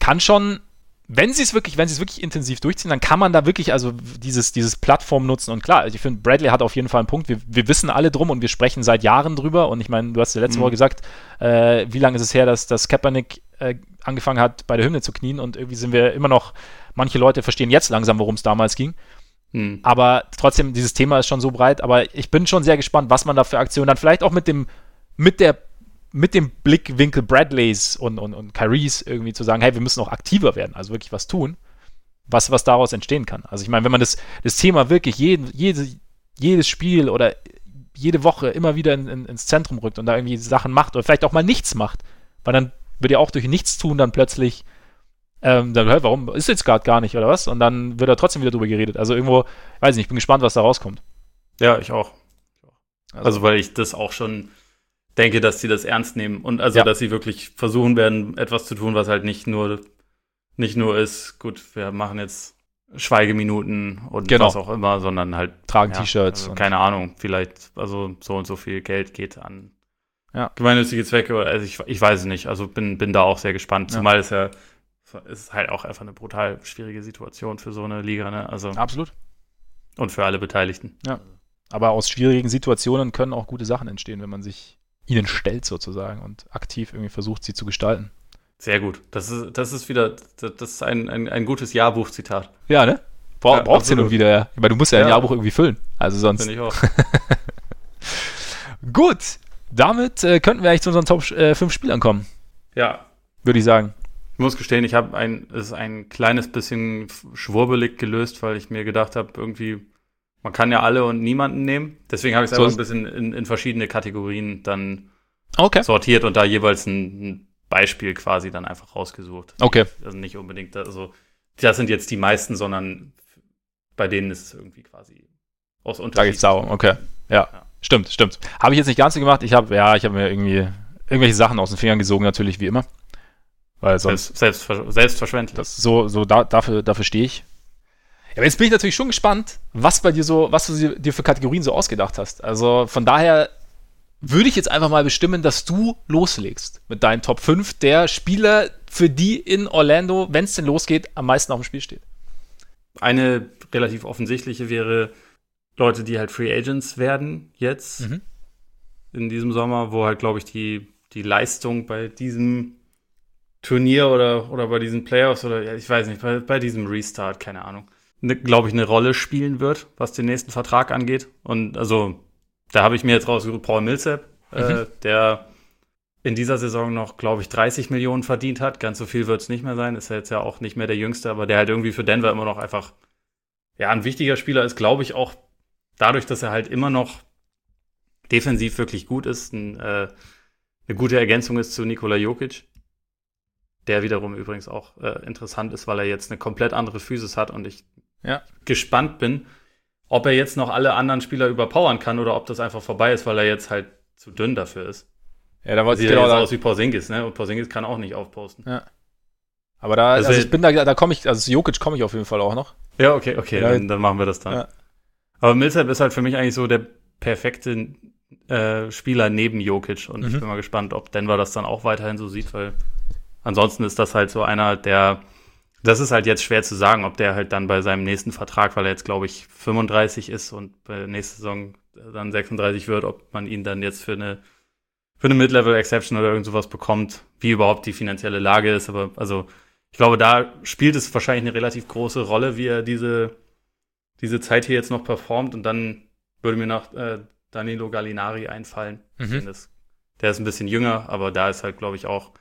kann schon, wenn sie es wirklich, wenn sie es wirklich intensiv durchziehen, dann kann man da wirklich also dieses, dieses Plattform nutzen. Und klar, ich finde, Bradley hat auf jeden Fall einen Punkt. Wir, wir wissen alle drum und wir sprechen seit Jahren drüber. Und ich meine, du hast ja letzte mhm. Woche gesagt, äh, wie lange ist es her, dass, dass Kaepernick äh, angefangen hat, bei der Hymne zu knien und irgendwie sind wir immer noch, manche Leute verstehen jetzt langsam, worum es damals ging. Hm. Aber trotzdem, dieses Thema ist schon so breit, aber ich bin schon sehr gespannt, was man da für Aktionen dann vielleicht auch mit dem, mit der, mit dem Blickwinkel Bradleys und, und, und Kyries irgendwie zu sagen, hey, wir müssen auch aktiver werden, also wirklich was tun, was, was daraus entstehen kann. Also ich meine, wenn man das, das Thema wirklich jeden, jede, jedes Spiel oder jede Woche immer wieder in, in, ins Zentrum rückt und da irgendwie Sachen macht oder vielleicht auch mal nichts macht, weil dann wird ja auch durch nichts tun dann plötzlich, ähm, dann, hey, warum ist jetzt gerade gar nicht oder was? Und dann wird er trotzdem wieder drüber geredet. Also irgendwo, weiß nicht, ich bin gespannt, was da rauskommt. Ja, ich auch. Also, also weil ich das auch schon denke, dass sie das ernst nehmen und also, ja. dass sie wirklich versuchen werden, etwas zu tun, was halt nicht nur, nicht nur ist, gut, wir machen jetzt Schweigeminuten und genau. was auch immer, sondern halt tragen ja, T-Shirts. Also, keine Ahnung, vielleicht, also so und so viel Geld geht an ja. gemeinnützige Zwecke, also ich, ich weiß es nicht. Also bin, bin da auch sehr gespannt. Zumal es ja ist halt auch einfach eine brutal schwierige Situation für so eine Liga, ne? Also absolut. Und für alle Beteiligten. Ja. Aber aus schwierigen Situationen können auch gute Sachen entstehen, wenn man sich ihnen stellt sozusagen und aktiv irgendwie versucht, sie zu gestalten. Sehr gut. Das ist, das ist wieder, das ist ein, ein, ein gutes Jahrbuchzitat. Ja, ne? Bra ja, braucht sie nun wieder, ja. Weil du musst ja, ja ein Jahrbuch irgendwie füllen. Also sonst. Finde ich auch. (laughs) gut damit äh, könnten wir eigentlich zu unseren Top 5 äh, Spielern kommen. Ja. Würde ich sagen. Ich muss gestehen, ich habe ein, es ist ein kleines bisschen schwurbelig gelöst, weil ich mir gedacht habe, irgendwie, man kann ja alle und niemanden nehmen. Deswegen habe ich es so einfach ein bisschen in, in, verschiedene Kategorien dann okay. sortiert und da jeweils ein, ein Beispiel quasi dann einfach rausgesucht. Okay. Also nicht unbedingt, also das sind jetzt die meisten, sondern bei denen ist es irgendwie quasi aus Unterschied. Da geht's okay. Ja. ja. Stimmt, stimmt. Habe ich jetzt nicht ganz so gemacht. Ich habe, ja, ich habe mir irgendwie irgendwelche Sachen aus den Fingern gesogen, natürlich, wie immer. Weil sonst. Selbst, selbstverständlich. Das, so, so da, dafür, dafür stehe ich. Ja, aber jetzt bin ich natürlich schon gespannt, was bei dir so, was du dir für Kategorien so ausgedacht hast. Also von daher würde ich jetzt einfach mal bestimmen, dass du loslegst mit deinen Top 5 der Spieler, für die in Orlando, wenn es denn losgeht, am meisten auf dem Spiel steht. Eine relativ offensichtliche wäre Leute, die halt Free Agents werden jetzt mhm. in diesem Sommer, wo halt, glaube ich, die, die Leistung bei diesem Turnier oder, oder bei diesen Playoffs oder ja, ich weiß nicht, bei, bei diesem Restart, keine Ahnung, ne, glaube ich, eine Rolle spielen wird, was den nächsten Vertrag angeht. Und also, da habe ich mir jetzt rausgesucht, Paul Millsap, äh, mhm. äh, der in dieser Saison noch, glaube ich, 30 Millionen verdient hat. Ganz so viel wird es nicht mehr sein. Ist ja jetzt ja auch nicht mehr der Jüngste, aber der halt irgendwie für Denver immer noch einfach, ja, ein wichtiger Spieler ist, glaube ich, auch dadurch, dass er halt immer noch defensiv wirklich gut ist, ein, äh, eine gute Ergänzung ist zu Nikola Jokic. Der wiederum übrigens auch äh, interessant ist, weil er jetzt eine komplett andere Physis hat und ich ja. gespannt bin, ob er jetzt noch alle anderen Spieler überpowern kann oder ob das einfach vorbei ist, weil er jetzt halt zu dünn dafür ist. Ja, da sieht genau, aus wie Porzingis, ne? Und Porzingis kann auch nicht aufposten. Ja. Aber da, also, also ich bin da, da komme ich, also Jokic komme ich auf jeden Fall auch noch. Ja, okay, okay, ja, dann, dann, machen wir das dann. Ja. Aber Millsap ist halt für mich eigentlich so der perfekte äh, Spieler neben Jokic und mhm. ich bin mal gespannt, ob Denver das dann auch weiterhin so sieht, weil ansonsten ist das halt so einer, der, das ist halt jetzt schwer zu sagen, ob der halt dann bei seinem nächsten Vertrag, weil er jetzt glaube ich 35 ist und bei der nächsten Saison dann 36 wird, ob man ihn dann jetzt für eine für eine Mid-Level-Exception oder irgend sowas bekommt, wie überhaupt die finanzielle Lage ist. Aber also ich glaube, da spielt es wahrscheinlich eine relativ große Rolle, wie er diese, diese Zeit hier jetzt noch performt. Und dann würde mir noch äh, Danilo Gallinari einfallen. Mhm. Der ist ein bisschen jünger, aber da ist halt, glaube ich, auch,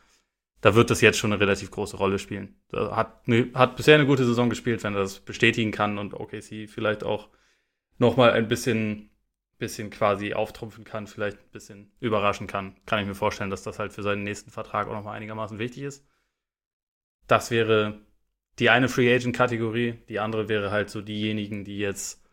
da wird das jetzt schon eine relativ große Rolle spielen. Hat, ne, hat bisher eine gute Saison gespielt, wenn er das bestätigen kann und OKC vielleicht auch noch mal ein bisschen bisschen quasi auftrumpfen kann, vielleicht ein bisschen überraschen kann, kann ich mir vorstellen, dass das halt für seinen nächsten Vertrag auch nochmal einigermaßen wichtig ist. Das wäre die eine Free Agent Kategorie, die andere wäre halt so diejenigen, die jetzt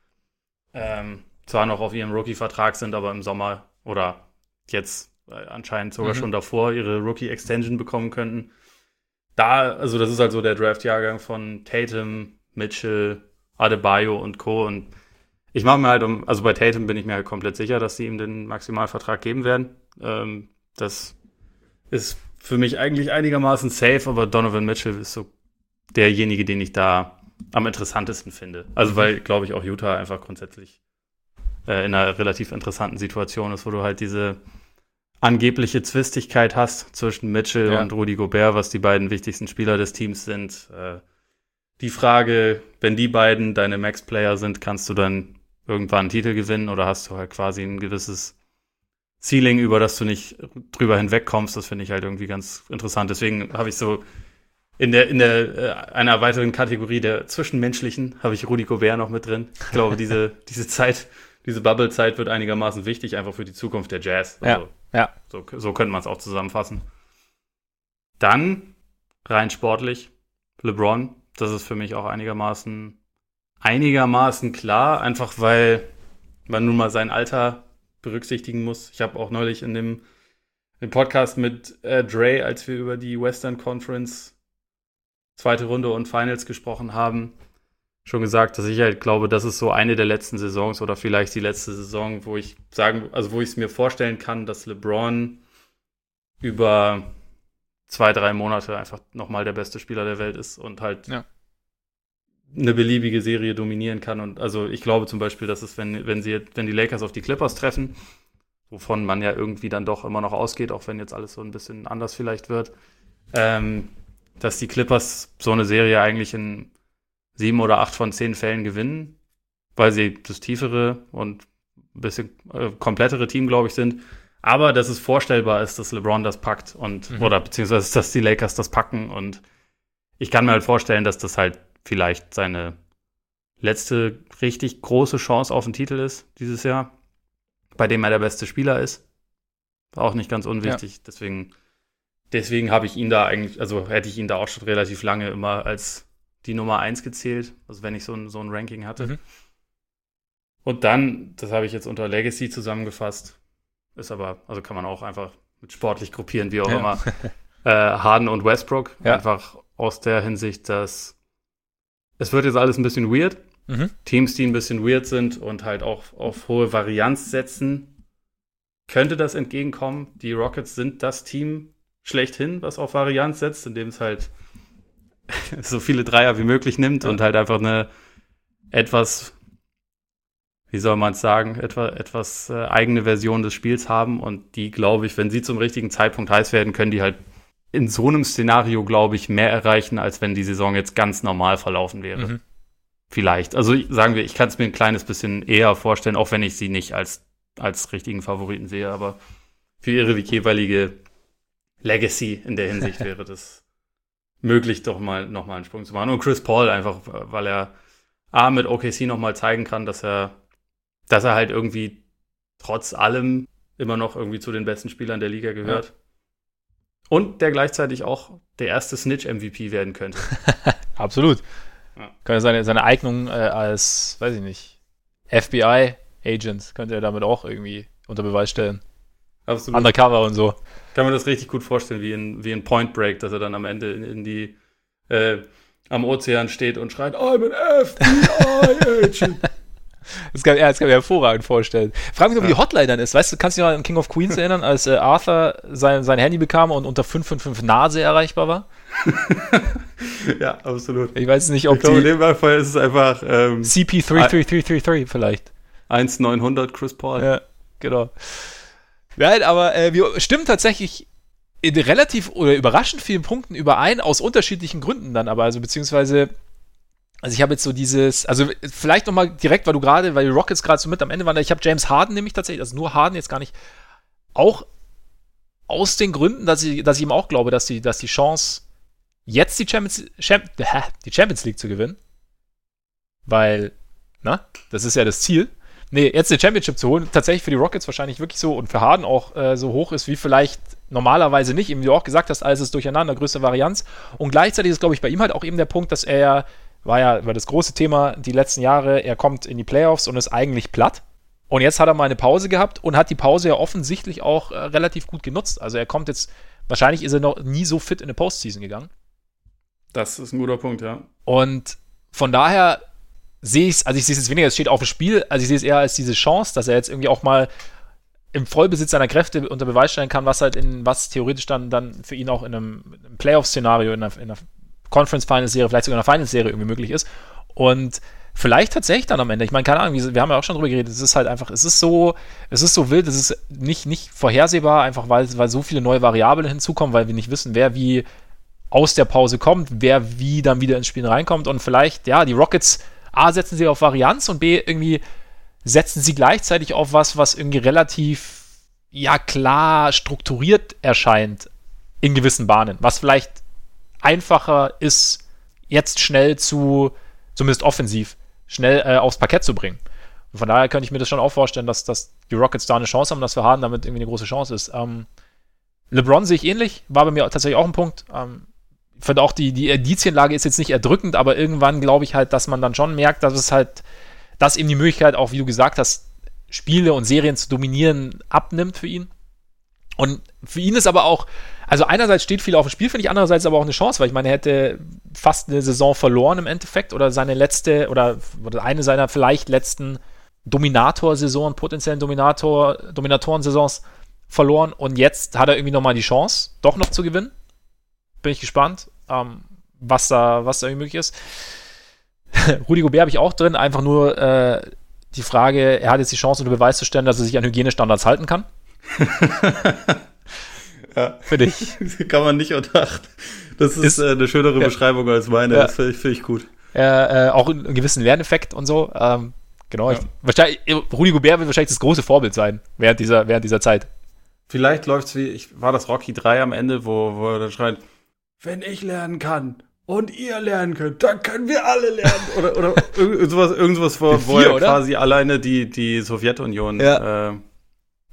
ähm, zwar noch auf ihrem Rookie-Vertrag sind, aber im Sommer oder jetzt anscheinend sogar mhm. schon davor ihre Rookie-Extension bekommen könnten. Da, also das ist halt so der Draft-Jahrgang von Tatum, Mitchell, Adebayo und Co. Und ich mache mir halt um, also bei Tatum bin ich mir halt komplett sicher, dass sie ihm den Maximalvertrag geben werden. Ähm, das ist für mich eigentlich einigermaßen safe, aber Donovan Mitchell ist so derjenige, den ich da am interessantesten finde. Also weil, glaube ich, auch Utah einfach grundsätzlich äh, in einer relativ interessanten Situation ist, wo du halt diese angebliche Zwistigkeit hast zwischen Mitchell ja. und Rudy Gobert, was die beiden wichtigsten Spieler des Teams sind. Äh, die Frage, wenn die beiden deine Max-Player sind, kannst du dann irgendwann einen Titel gewinnen oder hast du halt quasi ein gewisses Ceiling, über das du nicht drüber hinwegkommst. Das finde ich halt irgendwie ganz interessant. Deswegen habe ich so in der, in der, äh, einer weiteren Kategorie der Zwischenmenschlichen habe ich Rudi Gobert noch mit drin. Ich glaube, (laughs) diese, diese Zeit, diese Bubble-Zeit wird einigermaßen wichtig, einfach für die Zukunft der Jazz. Also, ja, ja. So, so könnte man es auch zusammenfassen. Dann, rein sportlich, LeBron. Das ist für mich auch einigermaßen einigermaßen klar, einfach weil man nun mal sein Alter berücksichtigen muss. Ich habe auch neulich in dem, dem Podcast mit äh, Dre, als wir über die Western Conference zweite Runde und Finals gesprochen haben, schon gesagt, dass ich halt glaube, das ist so eine der letzten Saisons oder vielleicht die letzte Saison, wo ich sagen, also wo ich es mir vorstellen kann, dass LeBron über zwei, drei Monate einfach nochmal der beste Spieler der Welt ist und halt ja eine beliebige Serie dominieren kann. Und also ich glaube zum Beispiel, dass es, wenn, wenn sie, wenn die Lakers auf die Clippers treffen, wovon man ja irgendwie dann doch immer noch ausgeht, auch wenn jetzt alles so ein bisschen anders vielleicht wird, ähm, dass die Clippers so eine Serie eigentlich in sieben oder acht von zehn Fällen gewinnen, weil sie das tiefere und ein bisschen äh, komplettere Team, glaube ich, sind. Aber dass es vorstellbar ist, dass LeBron das packt und, mhm. oder beziehungsweise, dass die Lakers das packen und ich kann mir halt vorstellen, dass das halt vielleicht seine letzte richtig große Chance auf den Titel ist dieses Jahr, bei dem er der beste Spieler ist. Auch nicht ganz unwichtig. Ja. Deswegen, deswegen habe ich ihn da eigentlich, also hätte ich ihn da auch schon relativ lange immer als die Nummer eins gezählt, also wenn ich so ein, so ein Ranking hatte. Mhm. Und dann, das habe ich jetzt unter Legacy zusammengefasst, ist aber, also kann man auch einfach mit sportlich gruppieren, wie auch ja. immer. (laughs) äh, Harden und Westbrook, ja. einfach aus der Hinsicht, dass es wird jetzt alles ein bisschen weird. Mhm. Teams, die ein bisschen weird sind und halt auch auf hohe Varianz setzen, könnte das entgegenkommen. Die Rockets sind das Team schlechthin, was auf Varianz setzt, indem es halt (laughs) so viele Dreier wie möglich nimmt ja. und halt einfach eine etwas, wie soll man es sagen, etwa, etwas äh, eigene Version des Spiels haben. Und die, glaube ich, wenn sie zum richtigen Zeitpunkt heiß werden, können die halt in so einem Szenario, glaube ich, mehr erreichen, als wenn die Saison jetzt ganz normal verlaufen wäre. Mhm. Vielleicht. Also sagen wir, ich kann es mir ein kleines bisschen eher vorstellen, auch wenn ich sie nicht als, als richtigen Favoriten sehe, aber für ihre jeweilige Legacy in der Hinsicht wäre das möglich, doch mal nochmal einen Sprung zu machen. Und Chris Paul einfach, weil er A mit OKC nochmal zeigen kann, dass er, dass er halt irgendwie trotz allem immer noch irgendwie zu den besten Spielern der Liga gehört. Ja. Und der gleichzeitig auch der erste Snitch-MVP werden könnte. (laughs) Absolut. Ja. Könnte seine, seine Eignung äh, als, weiß ich nicht, FBI-Agent könnte er damit auch irgendwie unter Beweis stellen. Absolut. Undercover und so. Kann man das richtig gut vorstellen, wie in, wie in Point Break, dass er dann am Ende in, in die äh, am Ozean steht und schreit, I'm an FBI-Agent. (laughs) Das kann, ja, das kann ich mir hervorragend vorstellen. Frag mich, ob ja. die Hotline dann ist. Weißt du, kannst du dich noch an King of Queens erinnern, als äh, Arthur sein, sein Handy bekam und unter 555 Nase erreichbar war? (laughs) ja, absolut. Ich weiß nicht, ob ich glaube, in dem Fall ist es einfach ähm, CP33333 vielleicht. 1900 Chris Paul. Ja, genau. Nein, aber äh, wir stimmen tatsächlich in relativ oder überraschend vielen Punkten überein, aus unterschiedlichen Gründen dann aber, also beziehungsweise also ich habe jetzt so dieses, also vielleicht nochmal direkt, weil du gerade, weil die Rockets gerade so mit am Ende waren, ich habe James Harden nämlich tatsächlich, also nur Harden jetzt gar nicht, auch aus den Gründen, dass ich, dass ich ihm auch glaube, dass die, dass die Chance, jetzt die Champions, Champ, die Champions League zu gewinnen, weil, na, das ist ja das Ziel, nee, jetzt eine Championship zu holen, tatsächlich für die Rockets wahrscheinlich wirklich so und für Harden auch äh, so hoch ist, wie vielleicht normalerweise nicht, eben wie du auch gesagt hast, alles ist durcheinander, größte Varianz und gleichzeitig ist, glaube ich, bei ihm halt auch eben der Punkt, dass er ja war ja war das große Thema die letzten Jahre. Er kommt in die Playoffs und ist eigentlich platt. Und jetzt hat er mal eine Pause gehabt und hat die Pause ja offensichtlich auch äh, relativ gut genutzt. Also er kommt jetzt, wahrscheinlich ist er noch nie so fit in eine Postseason gegangen. Das ist ein guter Punkt, ja. Und von daher sehe ich es, also ich sehe es jetzt weniger, es steht auf dem Spiel, also ich sehe es eher als diese Chance, dass er jetzt irgendwie auch mal im Vollbesitz seiner Kräfte unter Beweis stellen kann, was halt in, was theoretisch dann, dann für ihn auch in einem, einem Playoff-Szenario, in einer, in einer Conference Finals Serie, vielleicht sogar eine Finals Serie irgendwie möglich ist. Und vielleicht tatsächlich dann am Ende. Ich meine, keine Ahnung, wir haben ja auch schon drüber geredet. Es ist halt einfach, es ist so, es ist so wild, es ist nicht, nicht vorhersehbar, einfach weil, weil so viele neue Variablen hinzukommen, weil wir nicht wissen, wer wie aus der Pause kommt, wer wie dann wieder ins Spiel reinkommt. Und vielleicht, ja, die Rockets, A, setzen sie auf Varianz und B, irgendwie setzen sie gleichzeitig auf was, was irgendwie relativ, ja, klar strukturiert erscheint in gewissen Bahnen. Was vielleicht einfacher ist, jetzt schnell zu, zumindest offensiv, schnell äh, aufs Parkett zu bringen. Und von daher könnte ich mir das schon auch vorstellen, dass, dass die Rockets da eine Chance haben, dass wir Harden damit irgendwie eine große Chance ist. Ähm, LeBron sehe ich ähnlich, war bei mir tatsächlich auch ein Punkt. Ähm, ich finde auch, die, die Indizienlage ist jetzt nicht erdrückend, aber irgendwann glaube ich halt, dass man dann schon merkt, dass es halt, dass eben die Möglichkeit auch, wie du gesagt hast, Spiele und Serien zu dominieren, abnimmt für ihn. Und für ihn ist aber auch, also einerseits steht viel auf dem Spiel, finde ich, andererseits aber auch eine Chance, weil ich meine, er hätte fast eine Saison verloren im Endeffekt oder seine letzte oder, oder eine seiner vielleicht letzten Dominator-Saison, potenziellen Dominator, Dominatoren-Saisons verloren und jetzt hat er irgendwie nochmal die Chance, doch noch zu gewinnen. Bin ich gespannt, ähm, was da, was da irgendwie möglich ist. (laughs) Rudi Gobert habe ich auch drin, einfach nur äh, die Frage, er hat jetzt die Chance unter Beweis zu stellen, dass er sich an Hygienestandards halten kann. (laughs) Ja. Finde ich. (laughs) Kann man nicht unterachten. Das ist, ist äh, eine schönere ja. Beschreibung als meine. Ja. Das finde ich, find ich, gut. Äh, auch einen gewissen Lerneffekt und so. Ähm, genau. Ja. Ich, wahrscheinlich, Rudi Gobert wird wahrscheinlich das große Vorbild sein während dieser, während dieser Zeit. Vielleicht läuft es wie, ich, war das Rocky 3 am Ende, wo, wo er dann schreit, wenn ich lernen kann und ihr lernen könnt, dann können wir alle lernen. (laughs) Oder, oder irgendwas, irgendwas wo, wo er quasi alleine die, die Sowjetunion ja. äh,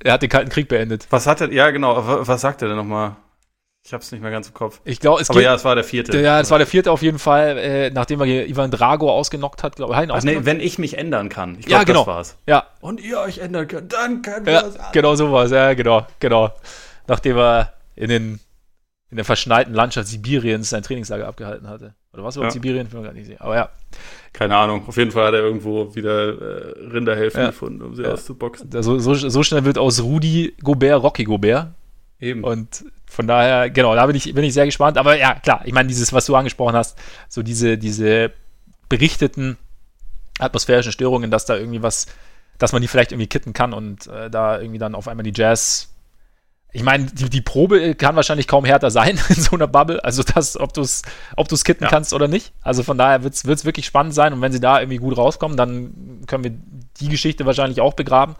er hat den Kalten Krieg beendet. Was hat er, ja genau, was sagt er denn nochmal? Ich hab's nicht mehr ganz im Kopf. Ich glaube, es Aber geht, ja, es war der vierte. Ja, es war der vierte auf jeden Fall, äh, nachdem er Ivan Drago ausgenockt hat, glaube ich. Ach, nee, wenn ich mich ändern kann. Ich glaube, ja, genau. das war's. Ja. Und ihr euch ändern könnt, dann können wir ja, es Genau sowas, ja, genau, genau. Nachdem er in den in der verschneiten Landschaft Sibiriens sein Trainingslager abgehalten hatte. Oder was war ja. Sibirien? Ich gar nicht sehen. Aber ja. Keine Ahnung. Auf jeden Fall hat er irgendwo wieder äh, Rinderhälften ja. gefunden, um sie ja. auszuboxen. So, so, so, schnell wird aus Rudi Gobert Rocky Gobert. Eben. Und von daher, genau, da bin ich, bin ich sehr gespannt. Aber ja, klar, ich meine, dieses, was du angesprochen hast, so diese, diese berichteten atmosphärischen Störungen, dass da irgendwie was, dass man die vielleicht irgendwie kitten kann und äh, da irgendwie dann auf einmal die Jazz ich meine, die, die Probe kann wahrscheinlich kaum härter sein (laughs) in so einer Bubble. Also das, ob du es ob du's kitten ja. kannst oder nicht. Also von daher wird es wirklich spannend sein. Und wenn sie da irgendwie gut rauskommen, dann können wir die Geschichte wahrscheinlich auch begraben.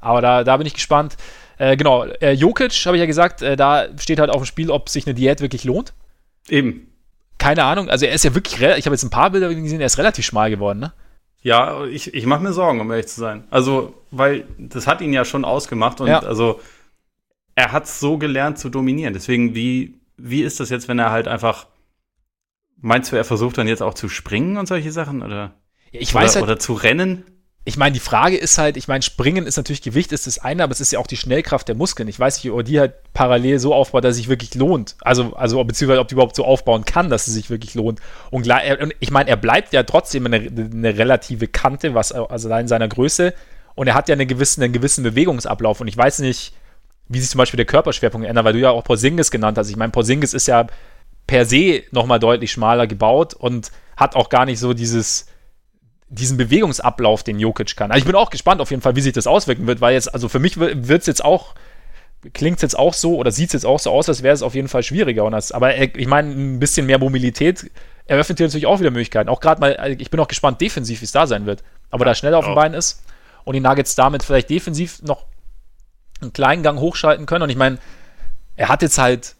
Aber da, da bin ich gespannt. Äh, genau, äh, Jokic, habe ich ja gesagt, äh, da steht halt auf dem Spiel, ob sich eine Diät wirklich lohnt. Eben. Keine Ahnung. Also er ist ja wirklich, ich habe jetzt ein paar Bilder gesehen, er ist relativ schmal geworden, ne? Ja, ich, ich mache mir Sorgen, um ehrlich zu sein. Also, weil das hat ihn ja schon ausgemacht und ja. also er hat so gelernt zu dominieren. Deswegen, wie, wie ist das jetzt, wenn er halt einfach, meinst du, er versucht dann jetzt auch zu springen und solche Sachen? Oder, ja, ich weiß oder, halt, oder zu rennen? Ich meine, die Frage ist halt, ich meine, Springen ist natürlich Gewicht, ist das eine, aber es ist ja auch die Schnellkraft der Muskeln. Ich weiß nicht, ob die halt parallel so aufbaut, dass es sich wirklich lohnt. Also, also beziehungsweise ob die überhaupt so aufbauen kann, dass es sich wirklich lohnt. Und, ich meine, er bleibt ja trotzdem eine, eine relative Kante, was also allein seiner Größe. Und er hat ja einen gewissen, einen gewissen Bewegungsablauf. Und ich weiß nicht, wie sich zum Beispiel der Körperschwerpunkt ändert, weil du ja auch Porzingis genannt hast. Ich meine, Porzingis ist ja per se nochmal deutlich schmaler gebaut und hat auch gar nicht so dieses, diesen Bewegungsablauf, den Jokic kann. Also ich bin auch gespannt auf jeden Fall, wie sich das auswirken wird, weil jetzt, also für mich wird es jetzt auch, klingt es jetzt auch so oder sieht es jetzt auch so aus, als wäre es auf jeden Fall schwieriger. Und das, aber ich meine, ein bisschen mehr Mobilität eröffnet hier natürlich auch wieder Möglichkeiten. Auch gerade mal, ich bin auch gespannt defensiv, wie es da sein wird. Aber da schneller auf dem Bein ist und die Nuggets damit vielleicht defensiv noch einen kleinen Gang hochschalten können. Und ich meine, er hat jetzt halt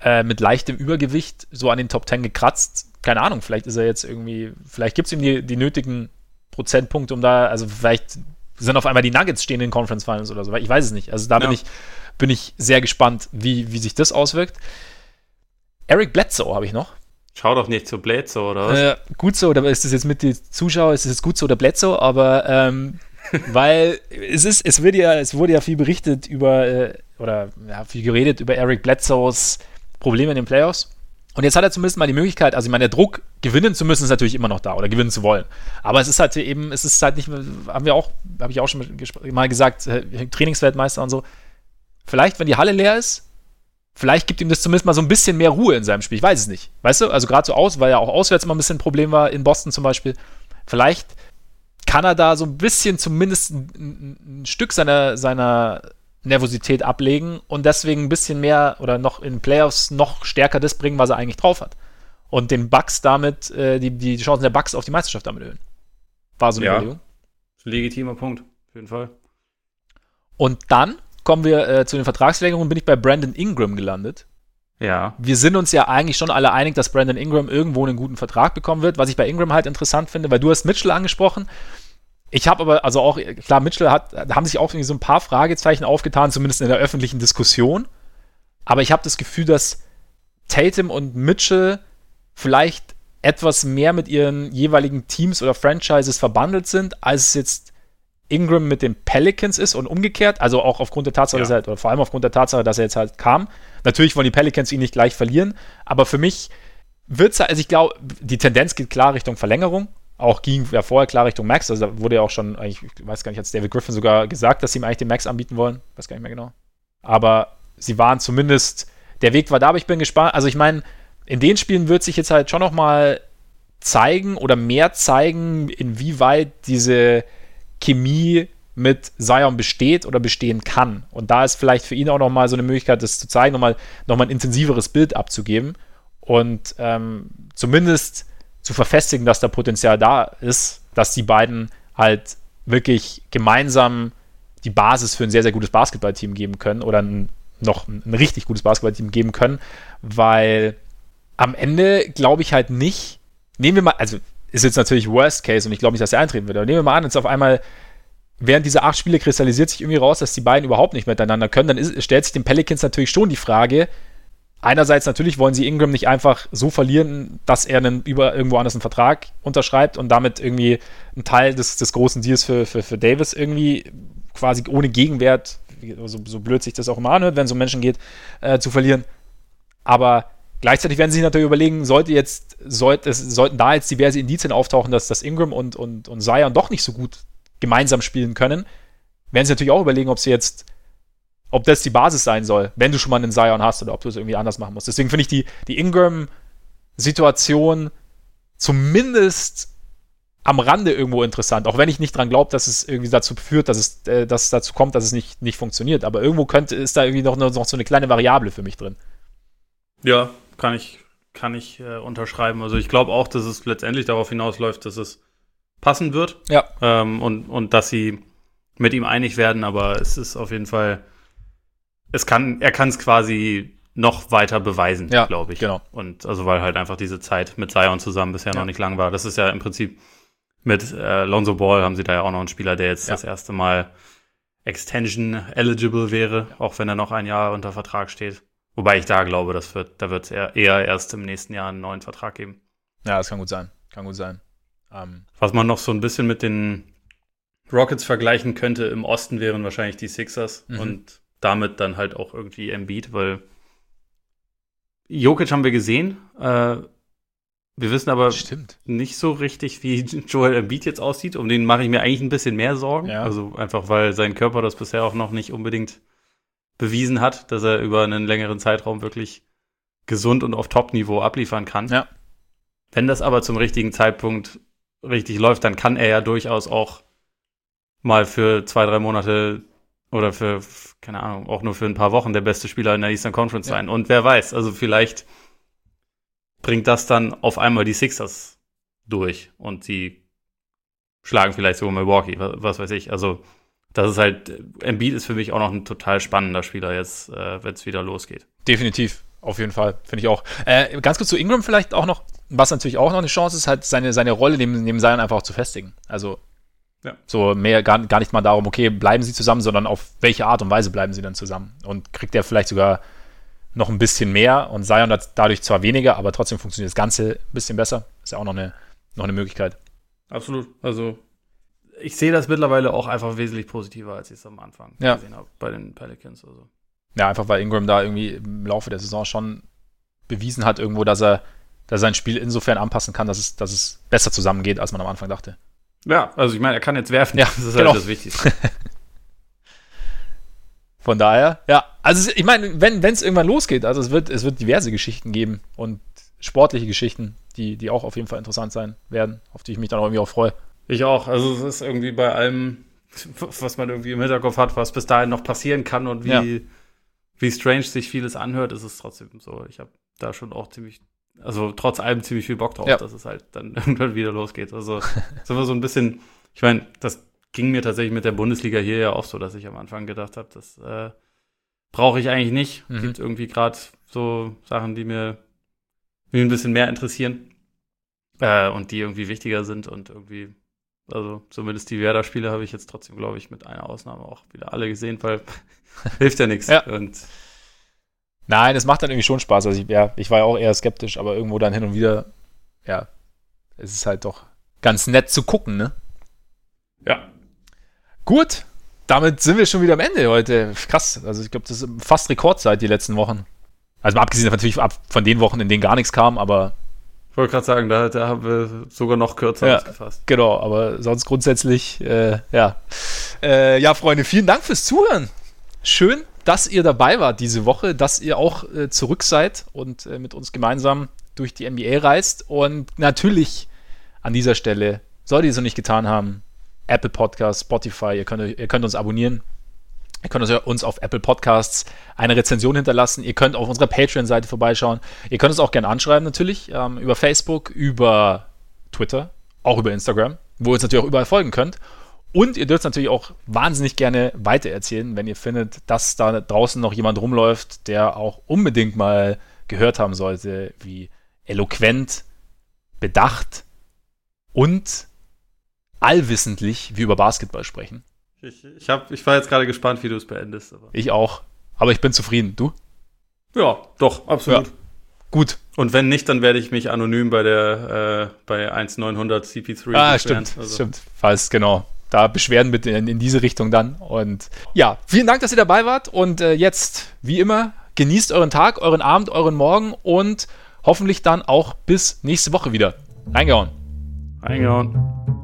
äh, mit leichtem Übergewicht so an den Top 10 gekratzt. Keine Ahnung, vielleicht ist er jetzt irgendwie, vielleicht gibt es ihm die, die nötigen Prozentpunkte, um da, also vielleicht sind auf einmal die Nuggets stehen in den Conference Finals oder so. Ich weiß es nicht. Also da ja. bin, ich, bin ich sehr gespannt, wie, wie sich das auswirkt. Eric Bledsoe habe ich noch. Schau doch nicht zu Bledsoe, oder was? Äh, gut so, oder ist das jetzt mit den Zuschauern, ist das jetzt gut so oder Bledsoe, aber ähm, weil es ist, es wird ja, es wurde ja viel berichtet über, äh, oder ja, viel geredet über Eric Bledsoes Probleme in den Playoffs. Und jetzt hat er zumindest mal die Möglichkeit, also ich meine, der Druck, gewinnen zu müssen, ist natürlich immer noch da oder gewinnen zu wollen. Aber es ist halt eben, es ist halt nicht, haben wir auch, habe ich auch schon mal gesagt, äh, Trainingsweltmeister und so. Vielleicht, wenn die Halle leer ist, vielleicht gibt ihm das zumindest mal so ein bisschen mehr Ruhe in seinem Spiel. Ich weiß es nicht. Weißt du, also gerade so aus, weil ja auch auswärts immer ein bisschen ein Problem war, in Boston zum Beispiel. Vielleicht kann er da so ein bisschen zumindest ein, ein Stück seiner, seiner Nervosität ablegen und deswegen ein bisschen mehr oder noch in Playoffs noch stärker das bringen, was er eigentlich drauf hat. Und den Bucks damit, äh, die, die Chancen der Bucks auf die Meisterschaft damit erhöhen. War so eine ja, Überlegung. Legitimer Punkt, auf jeden Fall. Und dann kommen wir äh, zu den Vertragsverlängerungen, bin ich bei Brandon Ingram gelandet. Ja. Wir sind uns ja eigentlich schon alle einig, dass Brandon Ingram irgendwo einen guten Vertrag bekommen wird, was ich bei Ingram halt interessant finde, weil du hast Mitchell angesprochen. Ich habe aber, also auch, klar, Mitchell hat, da haben sich auch so ein paar Fragezeichen aufgetan, zumindest in der öffentlichen Diskussion. Aber ich habe das Gefühl, dass Tatum und Mitchell vielleicht etwas mehr mit ihren jeweiligen Teams oder Franchises verbandelt sind, als es jetzt Ingram mit den Pelicans ist und umgekehrt. Also auch aufgrund der Tatsache, ja. dass er, halt, oder vor allem aufgrund der Tatsache, dass er jetzt halt kam. Natürlich wollen die Pelicans ihn nicht gleich verlieren, aber für mich wird es, also ich glaube, die Tendenz geht klar Richtung Verlängerung. Auch ging ja vorher klar Richtung Max. Also da wurde ja auch schon, ich weiß gar nicht, hat David Griffin sogar gesagt, dass sie ihm eigentlich den Max anbieten wollen. Weiß gar nicht mehr genau. Aber sie waren zumindest, der Weg war da, aber ich bin gespannt. Also ich meine, in den Spielen wird sich jetzt halt schon nochmal zeigen oder mehr zeigen, inwieweit diese Chemie mit Zion besteht oder bestehen kann. Und da ist vielleicht für ihn auch nochmal so eine Möglichkeit, das zu zeigen, nochmal noch mal ein intensiveres Bild abzugeben und ähm, zumindest zu verfestigen, dass da Potenzial da ist, dass die beiden halt wirklich gemeinsam die Basis für ein sehr, sehr gutes Basketballteam geben können oder ein, noch ein, ein richtig gutes Basketballteam geben können, weil am Ende glaube ich halt nicht, nehmen wir mal, also ist jetzt natürlich Worst Case und ich glaube nicht, dass er eintreten wird, aber nehmen wir mal an, jetzt auf einmal während dieser acht Spiele kristallisiert sich irgendwie raus, dass die beiden überhaupt nicht miteinander können, dann ist, stellt sich den Pelicans natürlich schon die Frage, einerseits natürlich wollen sie Ingram nicht einfach so verlieren, dass er einen über irgendwo anders einen Vertrag unterschreibt und damit irgendwie einen Teil des, des großen Deals für, für, für Davis irgendwie quasi ohne Gegenwert, so, so blöd sich das auch immer anhört, wenn es um Menschen geht, äh, zu verlieren. Aber gleichzeitig werden sie sich natürlich überlegen, sollte jetzt, sollte, sollten da jetzt diverse Indizien auftauchen, dass das Ingram und, und, und Zion doch nicht so gut gemeinsam spielen können, werden sie natürlich auch überlegen, ob sie jetzt, ob das die Basis sein soll, wenn du schon mal einen Zion hast oder ob du es irgendwie anders machen musst. Deswegen finde ich die, die Ingram-Situation zumindest am Rande irgendwo interessant, auch wenn ich nicht dran glaube, dass es irgendwie dazu führt, dass es, äh, dass es dazu kommt, dass es nicht, nicht funktioniert. Aber irgendwo könnte, ist da irgendwie noch, noch so eine kleine Variable für mich drin. Ja, kann ich, kann ich äh, unterschreiben. Also ich glaube auch, dass es letztendlich darauf hinausläuft, dass es passen wird. Ja. Ähm, und, und dass sie mit ihm einig werden, aber es ist auf jeden Fall, es kann, er kann es quasi noch weiter beweisen, ja, glaube ich. Genau. Und also weil halt einfach diese Zeit mit Zion zusammen bisher ja. noch nicht lang war. Das ist ja im Prinzip mit äh, Lonzo Ball haben sie da ja auch noch einen Spieler, der jetzt ja. das erste Mal Extension eligible wäre, auch wenn er noch ein Jahr unter Vertrag steht. Wobei ich da glaube, das wird, da wird es eher, eher erst im nächsten Jahr einen neuen Vertrag geben. Ja, das kann gut sein. Kann gut sein. Ähm. Was man noch so ein bisschen mit den Rockets vergleichen könnte im Osten wären wahrscheinlich die Sixers mhm. und damit dann halt auch irgendwie Embiid, weil Jokic haben wir gesehen. Äh, wir wissen aber Stimmt. nicht so richtig, wie (laughs) Joel Embiid jetzt aussieht. Um den mache ich mir eigentlich ein bisschen mehr Sorgen. Ja. Also einfach, weil sein Körper das bisher auch noch nicht unbedingt bewiesen hat, dass er über einen längeren Zeitraum wirklich gesund und auf Top-Niveau abliefern kann. Ja. Wenn das aber zum richtigen Zeitpunkt richtig läuft, dann kann er ja durchaus auch mal für zwei, drei Monate oder für, keine Ahnung, auch nur für ein paar Wochen der beste Spieler in der Eastern Conference ja. sein. Und wer weiß, also vielleicht bringt das dann auf einmal die Sixers durch und sie schlagen vielleicht sogar Milwaukee, was, was weiß ich. Also das ist halt, Embiid ist für mich auch noch ein total spannender Spieler jetzt, äh, wenn es wieder losgeht. Definitiv, auf jeden Fall, finde ich auch. Äh, ganz kurz zu Ingram vielleicht auch noch, was natürlich auch noch eine Chance ist, halt seine, seine Rolle neben, neben Zion einfach auch zu festigen. Also ja. so mehr gar, gar nicht mal darum, okay, bleiben sie zusammen, sondern auf welche Art und Weise bleiben sie dann zusammen. Und kriegt er vielleicht sogar noch ein bisschen mehr und Zion hat dadurch zwar weniger, aber trotzdem funktioniert das Ganze ein bisschen besser. Ist ja auch noch eine, noch eine Möglichkeit. Absolut. Also ich sehe das mittlerweile auch einfach wesentlich positiver, als ich es am Anfang ja. gesehen habe bei den Pelicans. Also. Ja, einfach weil Ingram da irgendwie im Laufe der Saison schon bewiesen hat, irgendwo, dass er, dass er sein Spiel insofern anpassen kann, dass es, dass es besser zusammengeht, als man am Anfang dachte. Ja, also ich meine, er kann jetzt werfen. Ja, das ist halt genau. halt das Wichtigste. (laughs) Von daher, ja, also ich meine, wenn es irgendwann losgeht, also es wird, es wird diverse Geschichten geben und sportliche Geschichten, die, die auch auf jeden Fall interessant sein werden, auf die ich mich dann auch irgendwie auch freue. Ich auch. Also es ist irgendwie bei allem, was man irgendwie im Hinterkopf hat, was bis dahin noch passieren kann und wie, ja. wie strange sich vieles anhört, ist es trotzdem so. Ich habe da schon auch ziemlich, also trotz allem ziemlich viel Bock drauf, ja. dass es halt dann (laughs) irgendwann wieder losgeht. Also sind wir so ein bisschen, ich meine, das ging mir tatsächlich mit der Bundesliga hier ja auch so, dass ich am Anfang gedacht habe, das äh, brauche ich eigentlich nicht. Mhm. Gibt irgendwie gerade so Sachen, die mir, die ein bisschen mehr interessieren äh, und die irgendwie wichtiger sind und irgendwie, also zumindest die Werder-Spiele habe ich jetzt trotzdem, glaube ich, mit einer Ausnahme auch wieder alle gesehen, weil (laughs) hilft ja nichts. Ja. Nein, es macht dann irgendwie schon Spaß. Also ich, ja, ich war ja auch eher skeptisch, aber irgendwo dann hin und wieder, ja, es ist halt doch ganz nett zu gucken, ne? Ja, Gut, damit sind wir schon wieder am Ende heute. Krass. Also ich glaube, das ist fast Rekordzeit die letzten Wochen. Also mal abgesehen natürlich von den Wochen, in denen gar nichts kam, aber. Ich wollte gerade sagen, da, da, haben wir sogar noch kürzer ja, gefasst. Genau, aber sonst grundsätzlich, äh, ja. Äh, ja, Freunde, vielen Dank fürs Zuhören. Schön, dass ihr dabei wart diese Woche, dass ihr auch äh, zurück seid und äh, mit uns gemeinsam durch die NBA reist. Und natürlich an dieser Stelle, solltet ihr es noch nicht getan haben, Apple Podcasts, Spotify. Ihr könnt, ihr könnt uns abonnieren. Ihr könnt uns auf Apple Podcasts eine Rezension hinterlassen. Ihr könnt auf unserer Patreon-Seite vorbeischauen. Ihr könnt uns auch gerne anschreiben, natürlich, ähm, über Facebook, über Twitter, auch über Instagram, wo ihr uns natürlich auch überall folgen könnt. Und ihr dürft natürlich auch wahnsinnig gerne weitererzählen, wenn ihr findet, dass da draußen noch jemand rumläuft, der auch unbedingt mal gehört haben sollte, wie eloquent, bedacht und allwissentlich wir über Basketball sprechen. Ich, ich, hab, ich war jetzt gerade gespannt, wie du es beendest. Aber. Ich auch. Aber ich bin zufrieden. Du? Ja, doch, absolut. Ja. Gut. Und wenn nicht, dann werde ich mich anonym bei der äh, bei 1900 CP3 Ah, beschweren. stimmt, also. stimmt. Falls, genau. Da Beschwerden bitte in, in, diese Richtung dann. Und ja, vielen Dank, dass ihr dabei wart. Und äh, jetzt, wie immer, genießt euren Tag, euren Abend, euren Morgen und hoffentlich dann auch bis nächste Woche wieder. Reingehauen. Reingehauen.